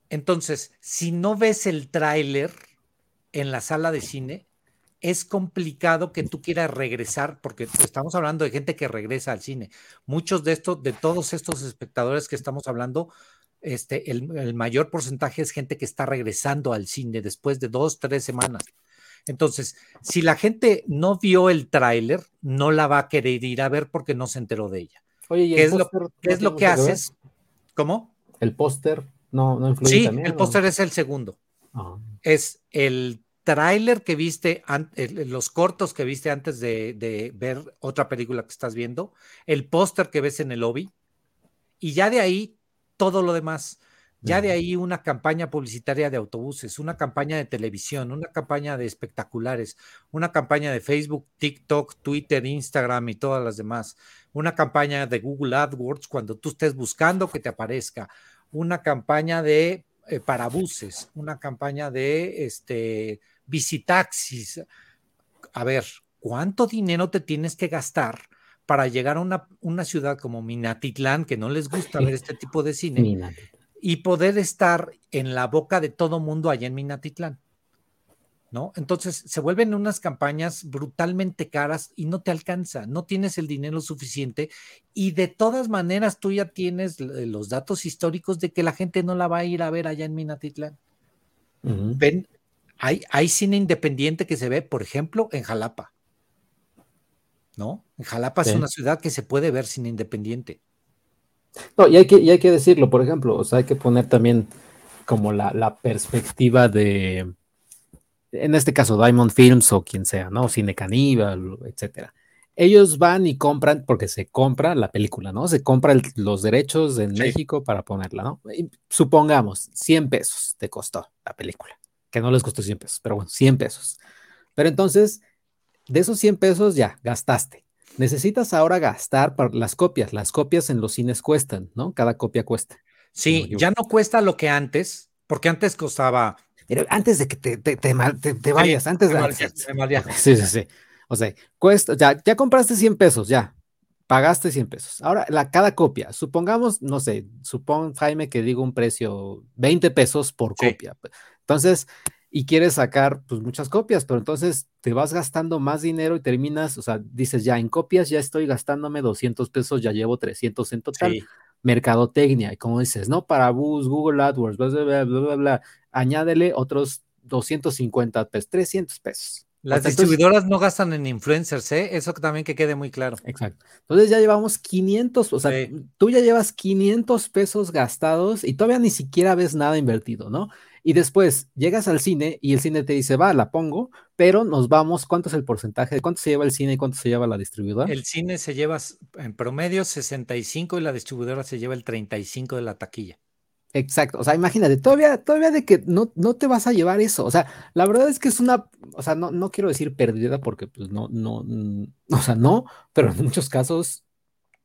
[SPEAKER 2] Entonces, si no ves el tráiler en la sala de cine, es complicado que tú quieras regresar, porque estamos hablando de gente que regresa al cine. Muchos de estos, de todos estos espectadores que estamos hablando, este, el, el mayor porcentaje es gente que está regresando al cine después de dos, tres semanas. Entonces, si la gente no vio el tráiler, no la va a querer ir a ver porque no se enteró de ella. Oye, ¿y ¿qué, es lo, es lo, que haces? ¿Cómo?
[SPEAKER 3] El póster no, no influye.
[SPEAKER 2] Sí, el póster es el segundo. Ah. Es el tráiler que viste, los cortos que viste antes de, de, ver otra película que estás viendo, el póster que ves en el lobby, y ya de ahí todo lo demás. Ya de ahí una campaña publicitaria de autobuses, una campaña de televisión, una campaña de espectaculares, una campaña de Facebook, TikTok, Twitter, Instagram y todas las demás, una campaña de Google AdWords cuando tú estés buscando que te aparezca, una campaña de eh, parabuses, una campaña de este, visitaxis. A ver, ¿cuánto dinero te tienes que gastar? para llegar a una, una ciudad como Minatitlán, que no les gusta ver este tipo de cine, y poder estar en la boca de todo mundo allá en Minatitlán. ¿No? Entonces se vuelven unas campañas brutalmente caras y no te alcanza, no tienes el dinero suficiente y de todas maneras tú ya tienes los datos históricos de que la gente no la va a ir a ver allá en Minatitlán. Ven, hay, hay cine independiente que se ve, por ejemplo, en Jalapa. ¿No? En Jalapa es una ciudad que se puede ver cine independiente.
[SPEAKER 3] No, y hay que, hay que decirlo, por ejemplo, o sea, hay que poner también como la, perspectiva de, en este caso, Diamond Films o quien sea, ¿no? Cine Caníbal, etcétera. Ellos van y compran, porque se compra la película, ¿no? Se compran los derechos en México para ponerla, ¿no? supongamos, 100 pesos te costó la película, que no les costó 100 pesos, pero bueno, 100 pesos. Pero entonces, de esos 100 pesos ya gastaste necesitas ahora gastar para las copias. Las copias en los cines cuestan, ¿no? Cada copia cuesta.
[SPEAKER 2] Sí, ya no cuesta lo que antes, porque antes costaba.
[SPEAKER 3] antes de que te, te, vayas, antes de. Sí, sí, sí. O sea, cuesta, ya, ya compraste 100 pesos, ya. Pagaste 100 pesos. Ahora, la, cada copia, supongamos, no sé, supón, Jaime, que digo un precio 20 pesos por copia. Entonces, y quieres sacar pues muchas copias, pero entonces te vas gastando más dinero y terminas, o sea, dices ya en copias ya estoy gastándome 200 pesos, ya llevo 300 en total. Mercadotecnia, y como dices, ¿no? Para Bus, Google AdWords, bla, bla, bla, bla, bla, añádele otros 250 pesos, 300 pesos.
[SPEAKER 2] Las distribuidoras no gastan en influencers, ¿eh? Eso también que quede muy claro.
[SPEAKER 3] Exacto. Entonces ya llevamos 500, o sea, tú ya llevas 500 pesos gastados y todavía ni siquiera ves nada invertido, ¿no? Y después llegas al cine y el cine te dice, va, la pongo, pero nos vamos, ¿cuánto es el porcentaje? ¿De cuánto se lleva el cine y cuánto se lleva la distribuidora?
[SPEAKER 2] El cine se lleva en promedio 65 y la distribuidora se lleva el 35 de la taquilla.
[SPEAKER 3] Exacto, o sea, imagínate, todavía, todavía de que no, no te vas a llevar eso, o sea, la verdad es que es una, o sea, no, no quiero decir perdida porque pues no, no, o sea, no, pero en muchos casos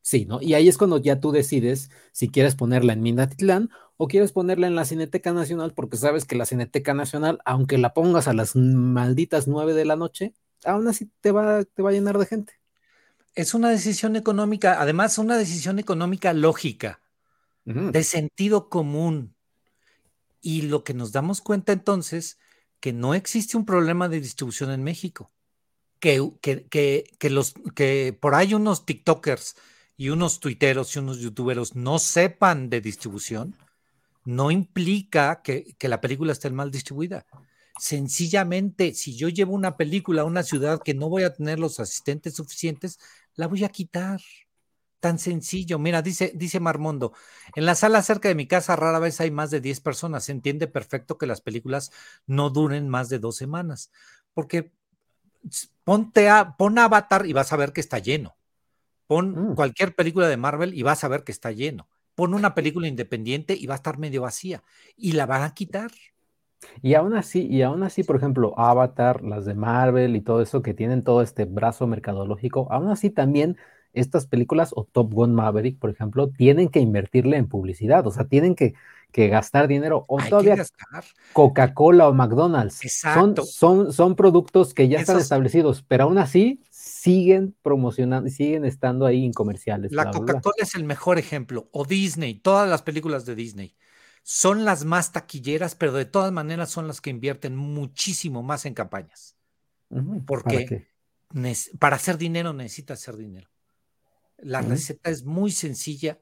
[SPEAKER 3] sí, ¿no? Y ahí es cuando ya tú decides si quieres ponerla en Minatitlán o quieres ponerla en la Cineteca Nacional porque sabes que la Cineteca Nacional, aunque la pongas a las malditas nueve de la noche, aún así te va, te va a llenar de gente.
[SPEAKER 2] Es una decisión económica, además una decisión económica lógica, de sentido común. Y lo que nos damos cuenta entonces, que no existe un problema de distribución en México. Que, que, que, que los, que por ahí unos TikTokers y unos tuiteros y unos youtuberos no sepan de distribución, no implica que, la película esté mal distribuida. Sencillamente, si yo llevo una película a una ciudad que no voy a tener los asistentes suficientes, la voy a quitar. Tan sencillo. Mira, dice, dice Marmondo, en la sala cerca de mi casa rara vez hay más de 10 personas. Se entiende perfecto que las películas no duren más de dos semanas, porque Ponte a, pon Avatar y vas a ver que está lleno. Pon
[SPEAKER 3] Mm.
[SPEAKER 2] cualquier película de Marvel y vas a ver que está lleno. Pon una película independiente y va a estar medio vacía. Y la van a quitar.
[SPEAKER 3] Y aún así, y aún así, por ejemplo, Avatar, las de Marvel y todo eso que tienen todo este brazo mercadológico, aún así también estas películas o Top Gun Maverick, por ejemplo, tienen que invertirle en publicidad, o sea, tienen que, que gastar dinero, o
[SPEAKER 2] Hay
[SPEAKER 3] todavía. Coca-Cola o McDonald's.
[SPEAKER 2] Exacto.
[SPEAKER 3] Son, son, son productos que ya están establecidos, pero aún así siguen promocionando y siguen estando ahí en comerciales.
[SPEAKER 2] La. Coca-Cola es el mejor ejemplo. O Disney, todas las películas de Disney. Son las más taquilleras, pero de todas maneras son las que invierten muchísimo más en campañas.
[SPEAKER 3] Ujú,
[SPEAKER 2] ¿Por
[SPEAKER 3] ¿para
[SPEAKER 2] hacer dinero necesitas hacer dinero. La receta es muy sencilla,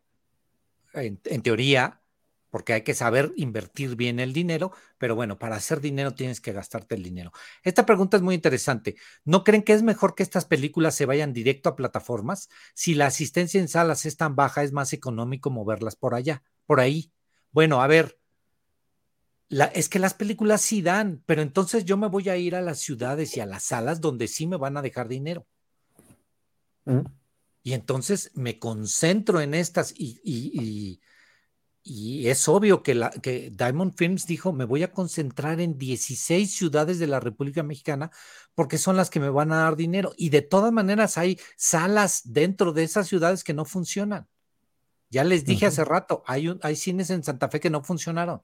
[SPEAKER 2] en, en teoría, porque hay que saber invertir bien el dinero, pero bueno, para hacer dinero tienes que gastarte el dinero. Esta pregunta es muy interesante. ¿No creen que es mejor que estas películas se vayan directo a plataformas? Si la asistencia en salas es tan baja, es más económico moverlas por allá, por ahí. Bueno, a ver, la- es que las películas sí dan, pero entonces yo me voy a ir a las ciudades y a las salas donde sí me van a dejar dinero.
[SPEAKER 3] Ujú.
[SPEAKER 2] Y entonces me concentro en estas y, y- y- y es obvio que, la, que Diamond Films dijo, me voy a concentrar en 16 ciudades de la República Mexicana porque son las que me van a dar dinero. Y de todas maneras hay salas dentro de esas ciudades que no funcionan. Ya les dije hace rato, hay, un- hay cines en Santa Fe que no funcionaron.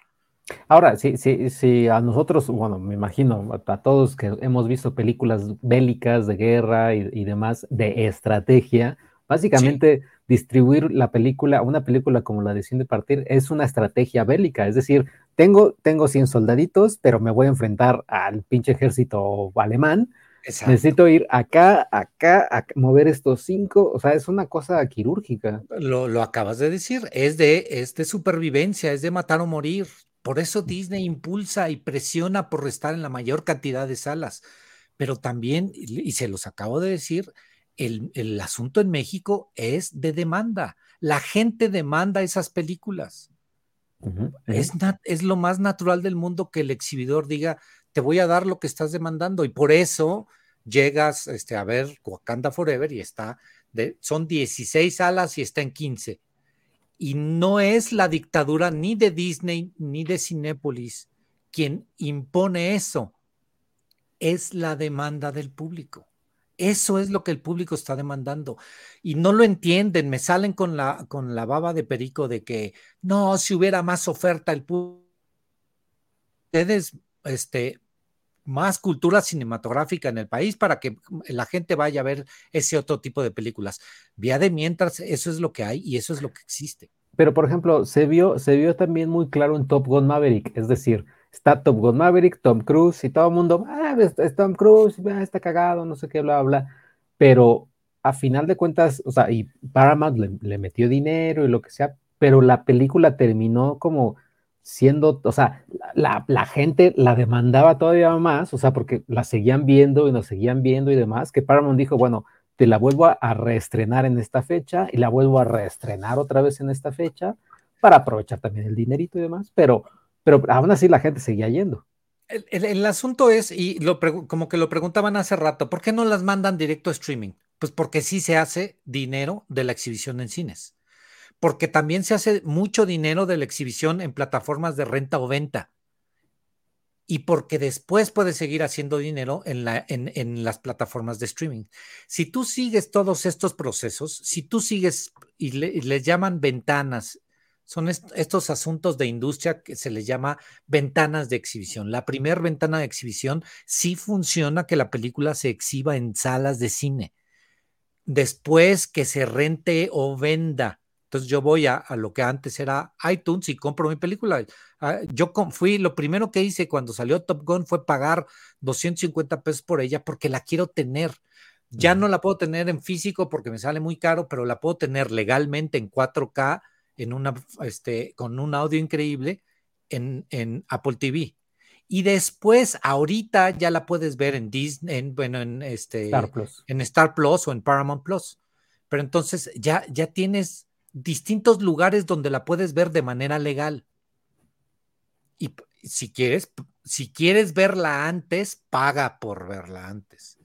[SPEAKER 3] Ahora, sí, sí, sí, a nosotros, bueno, me imagino, a, a todos que hemos visto películas bélicas de guerra y, y demás de estrategia, básicamente distribuir la película, una película como la de Cien de Partir, es una estrategia bélica, es decir, tengo, tengo 100 soldaditos, pero me voy a enfrentar al pinche ejército alemán,
[SPEAKER 2] Exacto.
[SPEAKER 3] necesito ir acá, acá, a mover estos cinco, o sea, es una cosa quirúrgica.
[SPEAKER 2] Lo, lo acabas de decir, es de, es de supervivencia, es de matar o morir. Por eso Disney impulsa y presiona por estar en la mayor cantidad de salas. Pero también, y se los acabo de decir, el, el asunto en México es de demanda. La gente demanda esas películas. Es lo más natural del mundo que el exhibidor diga, te voy a dar lo que estás demandando. Y por eso llegas este, a ver Wakanda Forever y está, de, son 16 salas y está en 15. Y no es la dictadura ni de Disney ni de Cinépolis quien impone eso, es la demanda del público. Eso es lo que el público está demandando. Y no lo entienden, me salen con la, con la baba de perico de que no, si hubiera más oferta, el público. Ustedes, este, más cultura cinematográfica en el país para que la gente vaya a ver ese otro tipo de películas. Vía de mientras, eso es lo que hay y eso es lo que existe.
[SPEAKER 3] Pero, por ejemplo, se vio, se vio también muy claro en Top Gun Maverick, es decir, está Top Gun Maverick, Tom Cruise y todo el mundo, ah, es, es Tom Cruise, ah, está cagado, no sé qué, bla, bla, bla. Pero a final de cuentas, o sea, y Paramount le, le metió dinero y lo que sea, pero la película terminó como siendo, o sea, la, la, gente la demandaba todavía más, o sea, porque la seguían viendo y nos seguían viendo y demás, que Paramount dijo, bueno, te la vuelvo a, a reestrenar en esta fecha y la vuelvo a reestrenar otra vez en esta fecha para aprovechar también el dinerito y demás, pero, pero aún así la gente seguía yendo.
[SPEAKER 2] El, asunto es, y lo como que lo preguntaban hace rato, ¿por qué no las mandan directo a streaming? Pues porque sí se hace dinero de la exhibición en cines porque también se hace mucho dinero de la exhibición en plataformas de renta o venta. Y porque después puedes seguir haciendo dinero en, la, en, en, las plataformas de streaming. Si tú sigues todos estos procesos, si tú sigues y, le, les llaman ventanas, son est estos asuntos de industria que se les llama ventanas de exhibición. La primera ventana de exhibición sí funciona que la película se exhiba en salas de cine. Después que se rente o venda, entonces yo voy a, a, lo que antes era iTunes y compro mi película. Uh, yo fui, lo primero que hice cuando salió Top Gun fue pagar 250 pesos por ella porque la quiero tener. Ya no la puedo tener en físico porque me sale muy caro, pero la puedo tener legalmente en 4K, en una, este, con un audio increíble en, en Apple TV. Y después, ahorita ya la puedes ver en Disney, en, bueno, en este,
[SPEAKER 3] Star Plus.
[SPEAKER 2] en Star Plus o en Paramount Plus. Pero entonces ya, ya tienes distintos lugares donde la puedes ver de manera legal. Y si quieres, si quieres verla antes, paga por verla antes.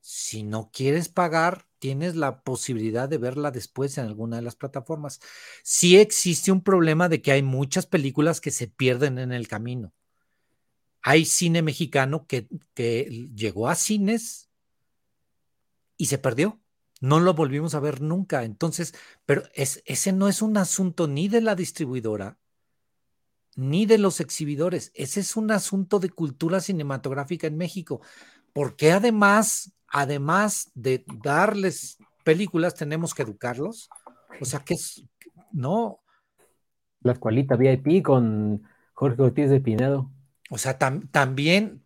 [SPEAKER 2] Si no quieres pagar, tienes la posibilidad de verla después en alguna de las plataformas. Sí existe un problema de que hay muchas películas que se pierden en el camino. Hay cine mexicano que, que llegó a cines y se perdió. No lo volvimos a ver nunca. Entonces, pero es, ese no es un asunto ni de la distribuidora, ni de los exhibidores. Ese es un asunto de cultura cinematográfica en México. Porque además, además de darles películas, tenemos que educarlos. O sea, que es, no.
[SPEAKER 3] La escuelita VIP con Jorge Ortiz de Pinedo.
[SPEAKER 2] O sea, también,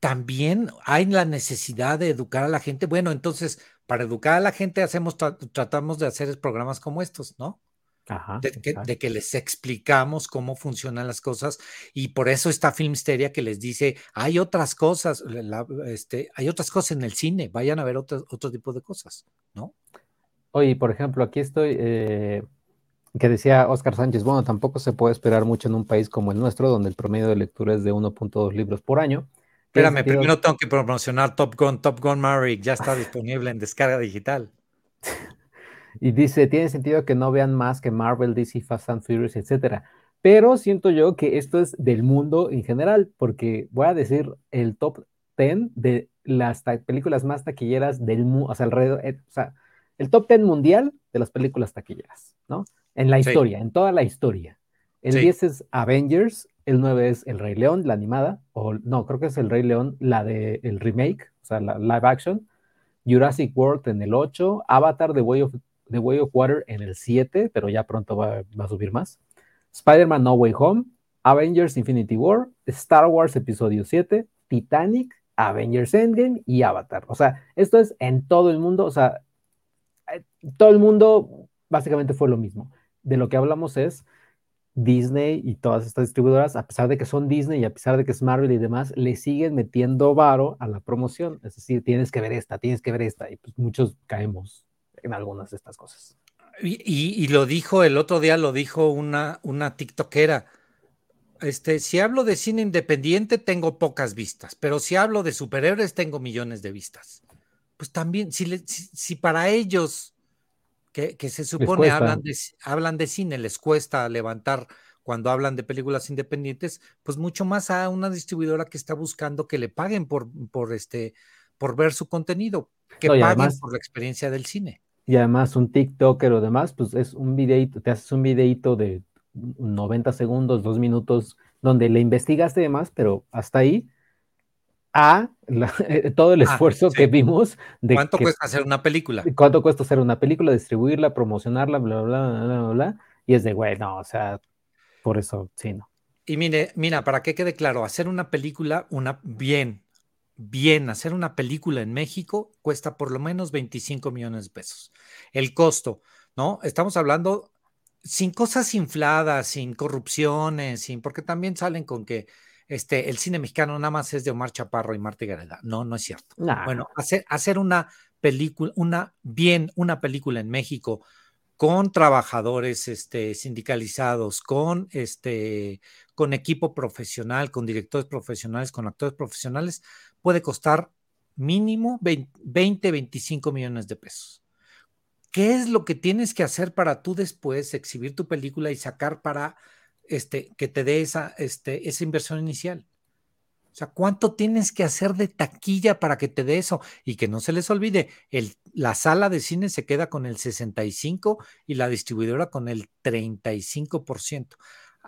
[SPEAKER 2] también hay la necesidad de educar a la gente. Bueno, entonces, para educar a la gente hacemos, tratamos de hacer programas como estos, ¿no? Ajá, de, que, les explicamos cómo funcionan las cosas y por eso está Filmsteria que les dice, hay otras cosas, este, hay otras cosas en el cine, vayan a ver otro, otro tipo de cosas, ¿no?
[SPEAKER 3] Oye, por ejemplo, aquí estoy, eh, que decía Oscar Sánchez, bueno, tampoco se puede esperar mucho en un país como el nuestro, donde el promedio de lectura es de 1.2 libros por año.
[SPEAKER 2] Espérame, primero tengo que promocionar Top Gun, Top Gun Maverick, ya está disponible en descarga digital.
[SPEAKER 3] y dice, tiene sentido que no vean más que Marvel, DC, Fast and Furious, etcétera. Pero siento yo que esto es del mundo en general, porque voy a decir el top 10 de las películas más taquilleras del mundo, o sea, alrededor, eh, o sea, el top 10 mundial de las películas taquilleras, ¿no? En la historia, en toda la historia. El 10 es Avengers, el 9 es El Rey León, la animada, o no, creo que es El Rey León, la de el remake, o sea, la live action. Jurassic World en el 8, Avatar The Way of, The Way of Water en el 7, pero ya pronto va, va a subir más. Spider-Man No Way Home, Avengers Infinity War, Star Wars Episodio 7, Titanic, Avengers Endgame y Avatar. O sea, esto es en todo el mundo, o sea, eh, todo el mundo básicamente fue lo mismo de lo que hablamos es Disney y todas estas distribuidoras, a pesar de que son Disney y a pesar de que es Marvel y demás, le siguen metiendo varo a la promoción. Es decir, tienes que ver esta, tienes que ver esta. Y pues muchos caemos en algunas de estas cosas.
[SPEAKER 2] Y, lo dijo el otro día, lo dijo una, una TikTokera. Este, si hablo de cine independiente, tengo pocas vistas, pero si hablo de superhéroes, tengo millones de vistas. Pues también, si, si para ellos que, se supone hablan de, hablan de cine, les cuesta levantar cuando hablan de películas independientes, pues mucho más a una distribuidora que está buscando que le paguen por, por, este, por ver su contenido, que paguen por la experiencia del cine.
[SPEAKER 3] Y además un TikToker o demás, pues es un videito, te haces un videito de 90 segundos, dos minutos, donde le investigaste demás, pero hasta ahí a eh, todo el ah, esfuerzo que vimos
[SPEAKER 2] de cuánto cuesta hacer una película.
[SPEAKER 3] Cuánto cuesta hacer una película, distribuirla, promocionarla, bla, bla, bla, bla, bla, y es de, güey, no, o sea, por eso, sí, no.
[SPEAKER 2] Y mire, mira, para que quede claro, hacer una película, una bien, bien, hacer una película en México cuesta por lo menos 25 millones de pesos. El costo, ¿no? Estamos hablando sin cosas infladas, sin corrupciones, sin, porque también salen con que este, el cine mexicano nada más es de Omar Chaparro y Marta Gareda. No, no es cierto. Bueno, hacer, hacer una película, una bien, una película en México con trabajadores este, sindicalizados, con, este, con equipo profesional, con directores profesionales, con actores profesionales, puede costar mínimo 20, 25 millones de pesos. ¿Qué es lo que tienes que hacer para tú después exhibir tu película y sacar para este, que te dé esa, este, esa inversión inicial. O sea, ¿cuánto tienes que hacer de taquilla para que te dé eso? Y que no se les olvide, el, la sala de cine se queda con el 65 y la distribuidora con el 35%.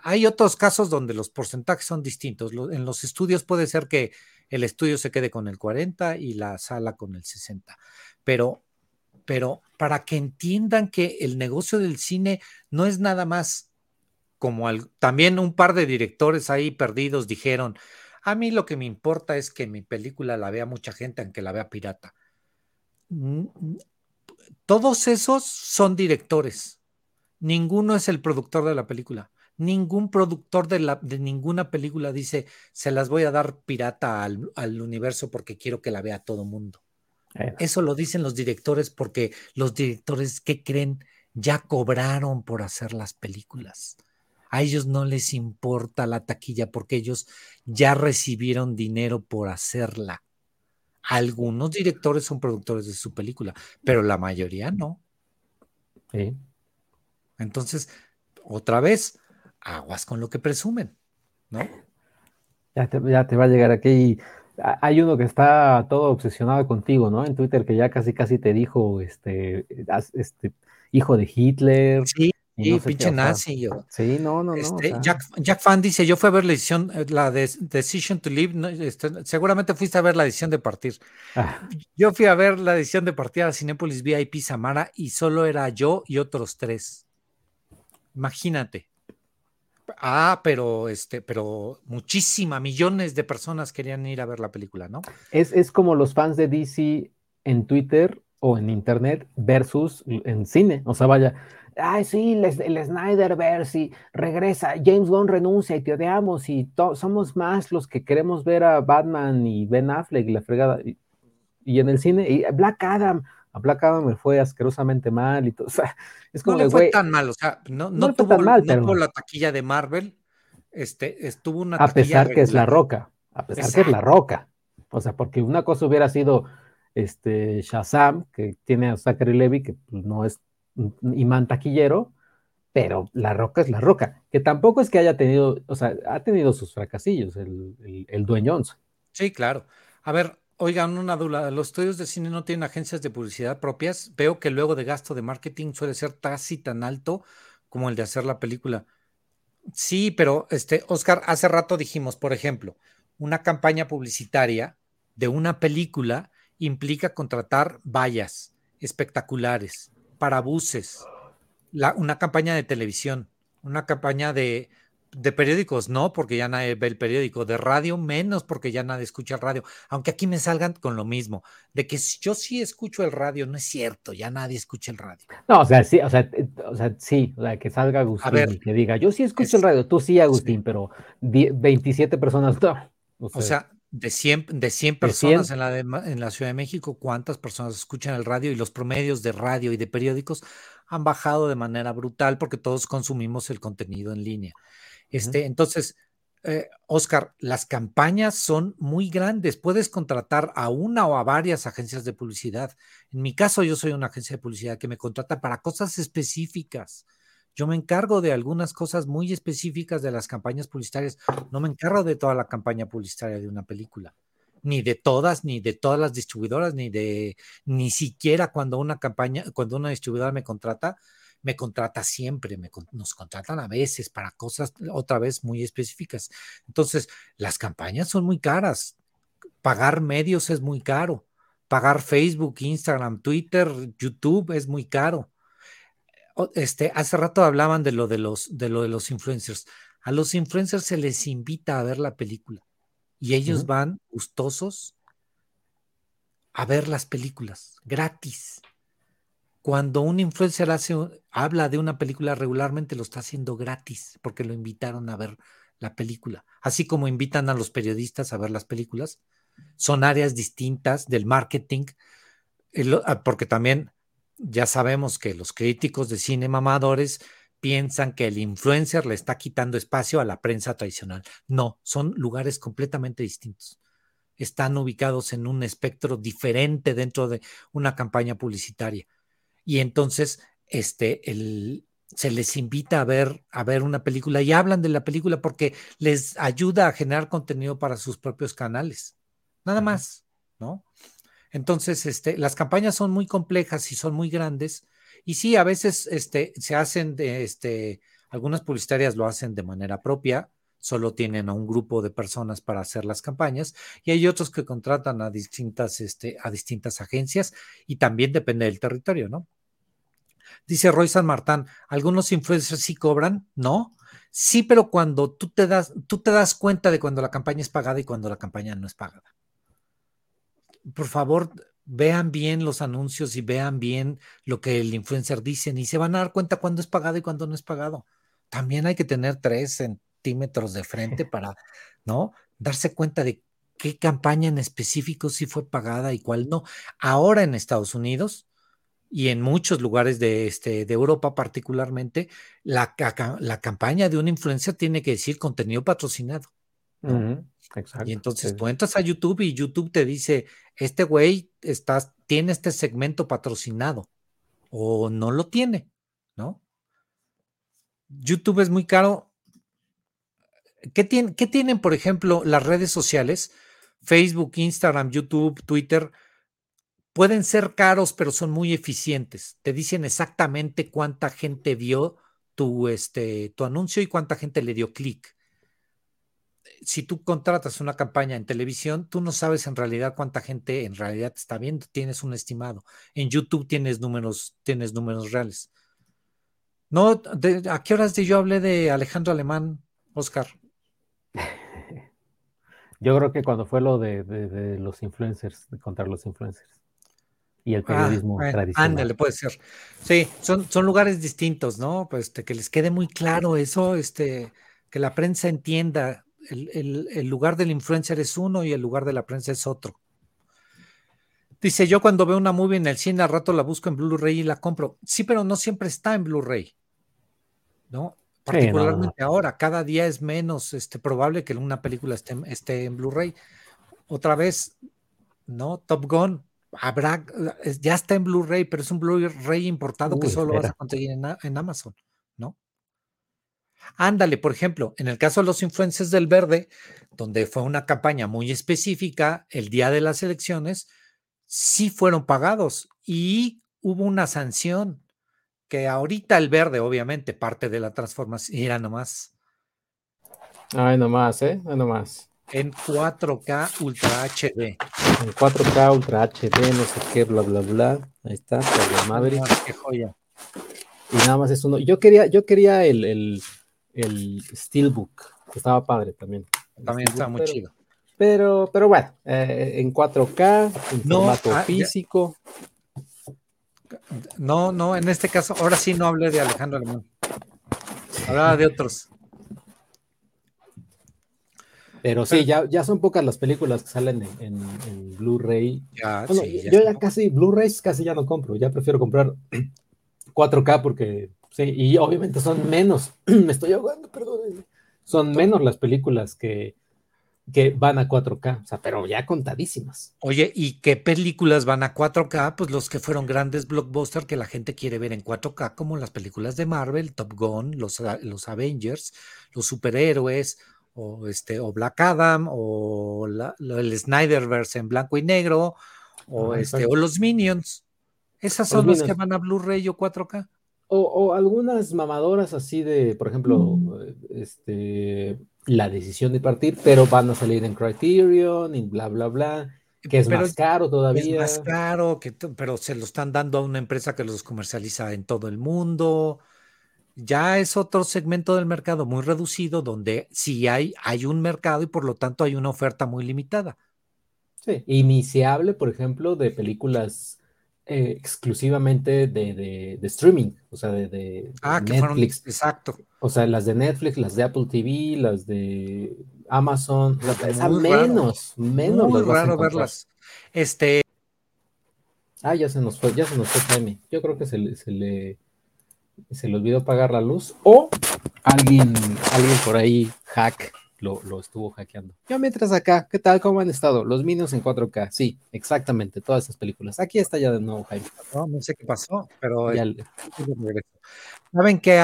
[SPEAKER 2] Hay otros casos donde los porcentajes son distintos. En los estudios puede ser que el estudio se quede con el 40 y la sala con el 60. Pero, pero para que entiendan que el negocio del cine no es nada más como también un par de directores ahí perdidos dijeron, a mí lo que me importa es que mi película la vea mucha gente, aunque la vea pirata. Todos esos son directores. Ninguno es el productor de la película. Ningún productor de, la, de ninguna película dice, se las voy a dar pirata al, al universo porque quiero que la vea todo mundo. Eso lo dicen los directores porque los directores, ¿qué creen? Ya cobraron por hacer las películas a ellos no les importa la taquilla porque ellos ya recibieron dinero por hacerla. Algunos directores son productores de su película, pero la mayoría no.
[SPEAKER 3] Sí.
[SPEAKER 2] Entonces, otra vez, aguas con lo que presumen, ¿no?
[SPEAKER 3] Ya te, ya te va a llegar aquí. Hay uno que está todo obsesionado contigo, ¿no? En Twitter que ya casi casi te dijo, este, este hijo de Hitler.
[SPEAKER 2] Sí, y pinche nazi yo.
[SPEAKER 3] Sí, no, no, no.
[SPEAKER 2] Este, Jack, Fan dice, yo fui a ver la edición, eh, la de Decision to Live, este, seguramente fuiste a ver la edición de partir. Ah. Yo fui a ver la edición de partir a Cinépolis VIP Samara y solo era yo y otros tres. Imagínate. Ah, pero este, pero muchísima, millones de personas querían ir a ver la película, ¿no?
[SPEAKER 3] Es, es como los fans de DC en Twitter o en internet versus en cine. O sea, vaya, ay, sí, el, el Snyderverse y regresa, James Gunn renuncia y te odiamos y somos más los que queremos ver a Batman y Ben Affleck y la fregada. Y, en el cine, y Black Adam, a Black Adam me fue asquerosamente mal y todo. O sea, es como
[SPEAKER 2] no le fue tan mal, o sea, no, no, tuvo, tan mal, no tuvo la taquilla de Marvel, este, estuvo una
[SPEAKER 3] A pesar que es la roca, a pesar que es la roca. O sea, porque una cosa hubiera sido este Shazam, que tiene a Zachary Levy, que pues, no es imán taquillero, pero La Roca es La Roca, que tampoco es que haya tenido, o sea, ha tenido sus fracasillos el, el, el Dwayne
[SPEAKER 2] Sí, claro. A ver, oigan, una duda, ¿los estudios de cine no tienen agencias de publicidad propias? Veo que luego de gasto de marketing suele ser casi tan alto como el de hacer la película. Sí, pero este, Oscar, hace rato dijimos, por ejemplo, una campaña publicitaria de una película implica contratar vallas espectaculares, para buses, una campaña de televisión, una campaña de, periódicos, no, porque ya nadie ve el periódico, de radio menos, porque ya nadie escucha el radio, aunque aquí me salgan con lo mismo, de que yo sí escucho el radio, no es cierto, ya nadie escucha el radio.
[SPEAKER 3] No, o sea, sí, o sea, o sea sí, o sea, que salga Agustín y que diga, yo sí escucho el radio, tú sí, Agustín, pero 27 personas no.
[SPEAKER 2] O sea, de 100, de 100 personas En, la en la Ciudad de México, ¿cuántas personas escuchan el radio? Y los promedios de radio y de periódicos han bajado de manera brutal porque todos consumimos el contenido en línea. Este, Entonces, eh, Oscar, las campañas son muy grandes. Puedes contratar a una o a varias agencias de publicidad. En mi caso, yo soy una agencia de publicidad que me contrata para cosas específicas. Yo me encargo de algunas cosas muy específicas de las campañas publicitarias. No me encargo de toda la campaña publicitaria de una película. Ni de todas, ni de todas las distribuidoras, ni de, ni siquiera cuando una campaña, cuando una distribuidora me contrata, me contrata siempre, nos contratan a veces para cosas otra vez muy específicas. Entonces, las campañas son muy caras. Pagar medios es muy caro. Pagar Facebook, Instagram, Twitter, YouTube es muy caro este, hace rato hablaban de lo de los, de lo de los influencers. A los influencers se les invita a ver la película y ellos van gustosos a ver las películas gratis. Cuando un influencer habla de una película regularmente lo está haciendo gratis porque lo invitaron a ver la película. Así como invitan a los periodistas a ver las películas, son áreas distintas del marketing, ah, porque también ya sabemos que los críticos de cine mamadores piensan que el influencer le está quitando espacio a la prensa tradicional. No, son lugares completamente distintos. Están ubicados en un espectro diferente dentro de una campaña publicitaria. Y entonces, este, el, se les invita a ver, a ver una película y hablan de la película porque les ayuda a generar contenido para sus propios canales. Nada más, ¿no? Entonces, este, las campañas son muy complejas y son muy grandes. Y sí, a veces este, se hacen de, este, algunas publicitarias lo hacen de manera propia, solo tienen a un grupo de personas para hacer las campañas y hay otros que contratan a distintas, este, a distintas agencias y también depende del territorio, ¿no? Dice Roy San Martán, algunos influencers sí cobran, ¿no? Sí, pero cuando tú te das, tú te das cuenta de cuando la campaña es pagada y cuando la campaña no es pagada por favor, vean bien los anuncios y vean bien lo que el influencer dice y se van a dar cuenta cuándo es pagado y cuándo no es pagado. También hay que tener tres centímetros de frente para, ¿no? Darse cuenta de qué campaña en específico sí fue pagada y cuál no. Ahora en Estados Unidos y en muchos lugares de, este, de Europa particularmente, la, la campaña de un influencer tiene que decir contenido patrocinado Y entonces tú entras a YouTube y YouTube te dice, este güey tiene este segmento patrocinado o no lo tiene, ¿no? YouTube es muy caro. ¿Qué, ¿Qué tienen, por ejemplo, las redes sociales? Facebook, Instagram, YouTube, Twitter, pueden ser caros, pero son muy eficientes. Te dicen exactamente cuánta gente vio tu, este, tu anuncio y cuánta gente le dio clic. Si tú contratas una campaña en televisión, tú no sabes en realidad cuánta gente en realidad te está viendo, tienes un estimado. En YouTube tienes números, tienes números reales. No, ¿a qué horas de yo hablé de Alejandro Alemán, Oscar?
[SPEAKER 3] Yo creo que cuando fue lo de, los influencers, de contar los influencers. Y el ah, periodismo tradicional.
[SPEAKER 2] Ándale, puede ser. Sí, son, son lugares distintos, ¿no? Pues este, que les quede muy claro eso, este, que la prensa entienda. El, el lugar del influencer es uno y el lugar de la prensa es otro. Dice, yo cuando veo una movie en el cine, al rato la busco en Blu-ray y la compro. Sí, pero no siempre está en Blu-ray. ¿No? Particularmente ahora, cada día es menos este, probable que una película esté, esté en Blu-ray. Otra vez, ¿no? Top Gun, habrá, ya está en Blu-ray, pero es un Blu-ray importado que solo vas a conseguir en, Amazon, ¿no? Ándale, por ejemplo, en el caso de los influencers del verde, donde fue una campaña muy específica, el día de las elecciones, sí fueron pagados y hubo una sanción que ahorita el verde, obviamente, parte de la transformación, era nomás.
[SPEAKER 3] Ay, nomás, ¿eh? Ay, nomás.
[SPEAKER 2] En 4K Ultra HD.
[SPEAKER 3] En 4K Ultra HD, no sé qué, bla, bla, bla. Ahí está, por madre.
[SPEAKER 2] qué joya.
[SPEAKER 3] Y nada más es uno. Yo quería, yo quería el, el, el Steelbook, que estaba padre también.
[SPEAKER 2] También está muy chido.
[SPEAKER 3] Pero, pero bueno, eh, en 4K, en formato ah, físico.
[SPEAKER 2] No, no, en este caso, ahora sí no hablé de Alejandro Alemán. Hablaba de otros.
[SPEAKER 3] Pero sí, ya, ya son pocas las películas que salen en, Blu-ray. yo ya casi, Blu-rays casi ya no compro, ya prefiero comprar 4K porque, sí, y obviamente son menos, me estoy ahogando, perdón, son menos las películas que, que van a 4K, o sea, pero ya contadísimas.
[SPEAKER 2] Oye, ¿y qué películas van a 4K? Pues los que fueron grandes blockbusters que la gente quiere ver en 4K, como las películas de Marvel, Top Gun, los, los Avengers, los superhéroes, o este, o Black Adam, o el Snyderverse en blanco y negro, o este, o los Minions. Esas son las que van a Blu-ray o 4K.
[SPEAKER 3] O, algunas mamadoras así de, por ejemplo, mm. este la decisión de partir, pero van a salir en Criterion y bla, bla, bla, que es más caro todavía.
[SPEAKER 2] Es más caro, que, pero se lo están dando a una empresa que los comercializa en todo el mundo. Ya es otro segmento del mercado muy reducido donde sí hay, hay un mercado y por lo tanto hay una oferta muy limitada.
[SPEAKER 3] Sí, y ni se hable, por ejemplo, de películas eh, exclusivamente de, streaming, o sea, de,
[SPEAKER 2] ah, Netflix. exacto.
[SPEAKER 3] O sea, las de Netflix, las de Apple TV, las de Amazon, menos, menos.
[SPEAKER 2] Muy raro verlas. Este.
[SPEAKER 3] Ah, ya se nos fue, ya se nos fue Jaime. Yo creo que se le, se le, se le olvidó pagar la luz o alguien, alguien por ahí hack lo, estuvo hackeando. Yo mientras acá, ¿qué tal? ¿Cómo han estado? Los Minions en 4K, sí, exactamente, todas esas películas. Aquí está ya de nuevo, Jaime.
[SPEAKER 2] No, sé qué pasó, pero ¿Saben qué,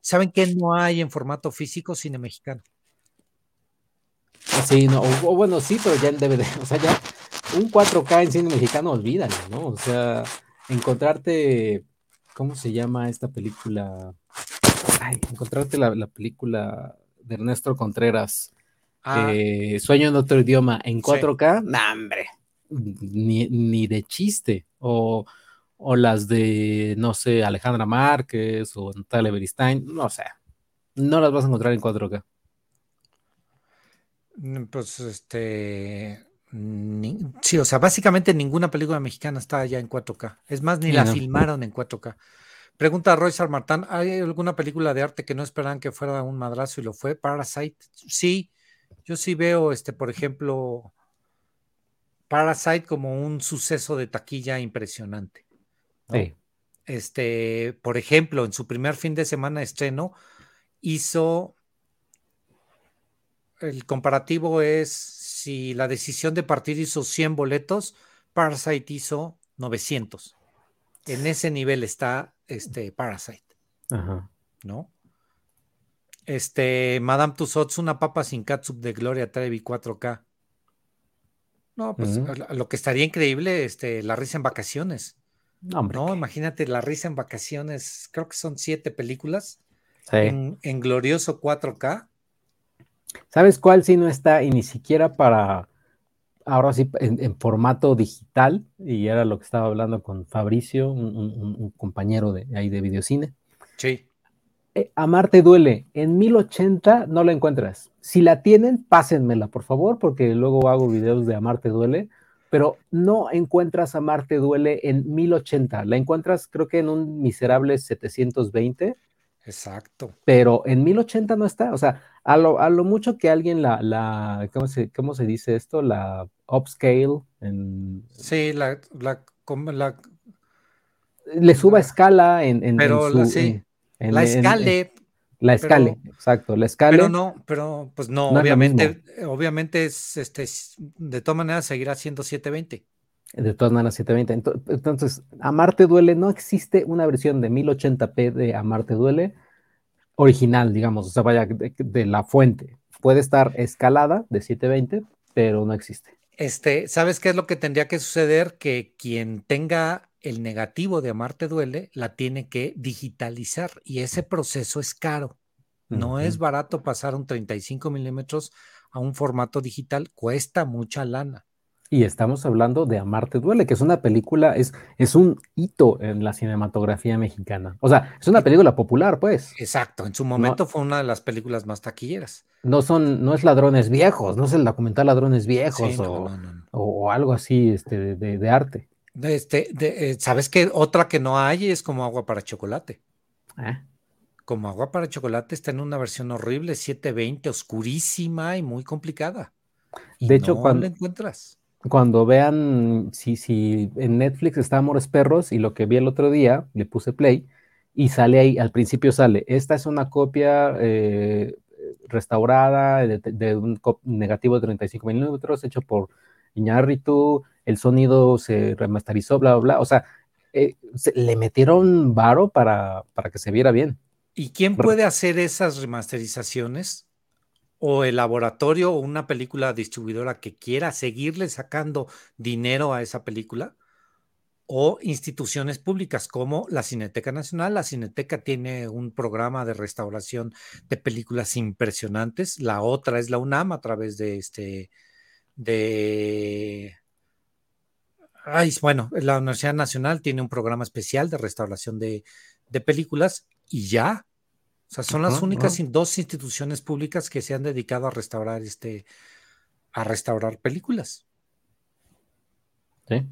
[SPEAKER 2] ¿Saben que no hay en formato físico cine mexicano?
[SPEAKER 3] Sí, no, o, bueno, sí, pero ya en DVD, o sea, ya un 4K en cine mexicano, olvídalo, ¿no? O sea, encontrarte, ¿cómo se llama esta película? Ay, encontrarte la, la película de Ernesto Contreras, ah. eh, Sueño en otro idioma en 4K, nah, hombre, ni, de chiste. O, las de, no sé, Alejandra Márquez o Natalia Beristain, no sé, no las vas a encontrar en 4K.
[SPEAKER 2] Mm, pues este. sí, o sea, básicamente ninguna película mexicana está ya en 4K. Es más, ni la filmaron en 4K. Pregunta Royce Martán, ¿hay alguna película de arte que no esperaban que fuera un madrazo y lo fue? Parasite, sí, yo sí veo, este, por ejemplo, Parasite como un suceso de taquilla impresionante. Sí. Este, por ejemplo, en su primer fin de semana estreno, hizo el comparativo es si la decisión de partir hizo 100 boletos, Parasite hizo 900. En ese nivel está este Parasite.
[SPEAKER 3] Ajá.
[SPEAKER 2] ¿No? Este, Madame Tussauds, una papa sin catsup de Gloria Trevi 4K. No, pues lo- lo que estaría increíble, este, la risa en vacaciones.
[SPEAKER 3] No, hombre.
[SPEAKER 2] No, imagínate la risa en vacaciones. Creo que son siete películas
[SPEAKER 3] Sí.
[SPEAKER 2] en, en glorioso 4K.
[SPEAKER 3] ¿Sabes cuál sí no está y ni siquiera para, ahora sí, en, en formato digital? Y era lo que estaba hablando con Fabricio, un, un- un- un compañero de ahí de videocine.
[SPEAKER 2] Sí.
[SPEAKER 3] Eh, Amarte duele. En 1080 no la encuentras. Si la tienen, pásenmela, por favor, porque luego hago videos de Amarte duele. Pero no encuentras Amarte duele en 1080. La encuentras, creo que en un miserable 720
[SPEAKER 2] Exacto.
[SPEAKER 3] pero en 1080 no está. O sea, a lo, a lo mucho que alguien la, la ¿cómo, se, ¿cómo se dice esto? La upscale, en-
[SPEAKER 2] Sí, la, la, la,
[SPEAKER 3] le suba
[SPEAKER 2] La-
[SPEAKER 3] escala en, en-
[SPEAKER 2] Pero
[SPEAKER 3] en
[SPEAKER 2] la-
[SPEAKER 3] su-
[SPEAKER 2] sí,
[SPEAKER 3] en-
[SPEAKER 2] la escale,
[SPEAKER 3] la escale, exacto, la escale.
[SPEAKER 2] pero no, pero pues no,
[SPEAKER 3] No
[SPEAKER 2] obviamente, obviamente es este, de todas maneras seguirá siendo 720.
[SPEAKER 3] De todas maneras, 720. Ento- Entonces, Amarte Duele, no existe una versión de 1080p de Amarte Duele original, digamos, o sea, vaya, de, de la fuente. Puede estar escalada de 720, pero no existe.
[SPEAKER 2] Este, ¿sabes qué es lo que tendría que suceder? Que quien tenga el negativo de Amarte Duele la tiene que digitalizar y ese proceso es caro. No es barato pasar un 35 milímetros a un formato digital, cuesta mucha lana.
[SPEAKER 3] Y estamos hablando de Amarte Duele, que es una película, es, es un hito en la cinematografía mexicana. O sea, es una película popular, pues.
[SPEAKER 2] Exacto, en su momento fue una de las películas más taquilleras.
[SPEAKER 3] No son, no es ladrones viejos, no es el documental ladrones viejos o,
[SPEAKER 2] no, no, no.
[SPEAKER 3] o- algo así este, de, de- de arte.
[SPEAKER 2] Este, de- eh, ¿sabes qué? Otra que no hay es como agua para chocolate.
[SPEAKER 3] Ah,
[SPEAKER 2] Como agua para chocolate está en una versión horrible, 720, oscurísima y muy complicada. Y
[SPEAKER 3] De hecho,
[SPEAKER 2] no
[SPEAKER 3] cuando-
[SPEAKER 2] la encuentras.
[SPEAKER 3] Cuando vean si, si en Netflix está Amores Perros y lo que vi el otro día, le puse play y sale ahí, al principio sale, esta es una copia eh, restaurada de, de un negativo de 35 milímetros hecho por Iñárritu, el sonido se remasterizó, bla, bla, bla. O sea, eh, se- le metieron varo para, para que se viera bien.
[SPEAKER 2] ¿Y quién puede hacer esas remasterizaciones? O el laboratorio o una película distribuidora que quiera seguirle sacando dinero a esa película. O instituciones públicas como la Cineteca Nacional. La Cineteca tiene un programa de restauración de películas impresionantes. La otra es la UNAM a través de este, de Ay, bueno, la Universidad Nacional tiene un programa especial de restauración de, de películas y ya. O sea, son las únicas dos instituciones públicas que se han dedicado a restaurar este, a restaurar películas,
[SPEAKER 3] ¿sí?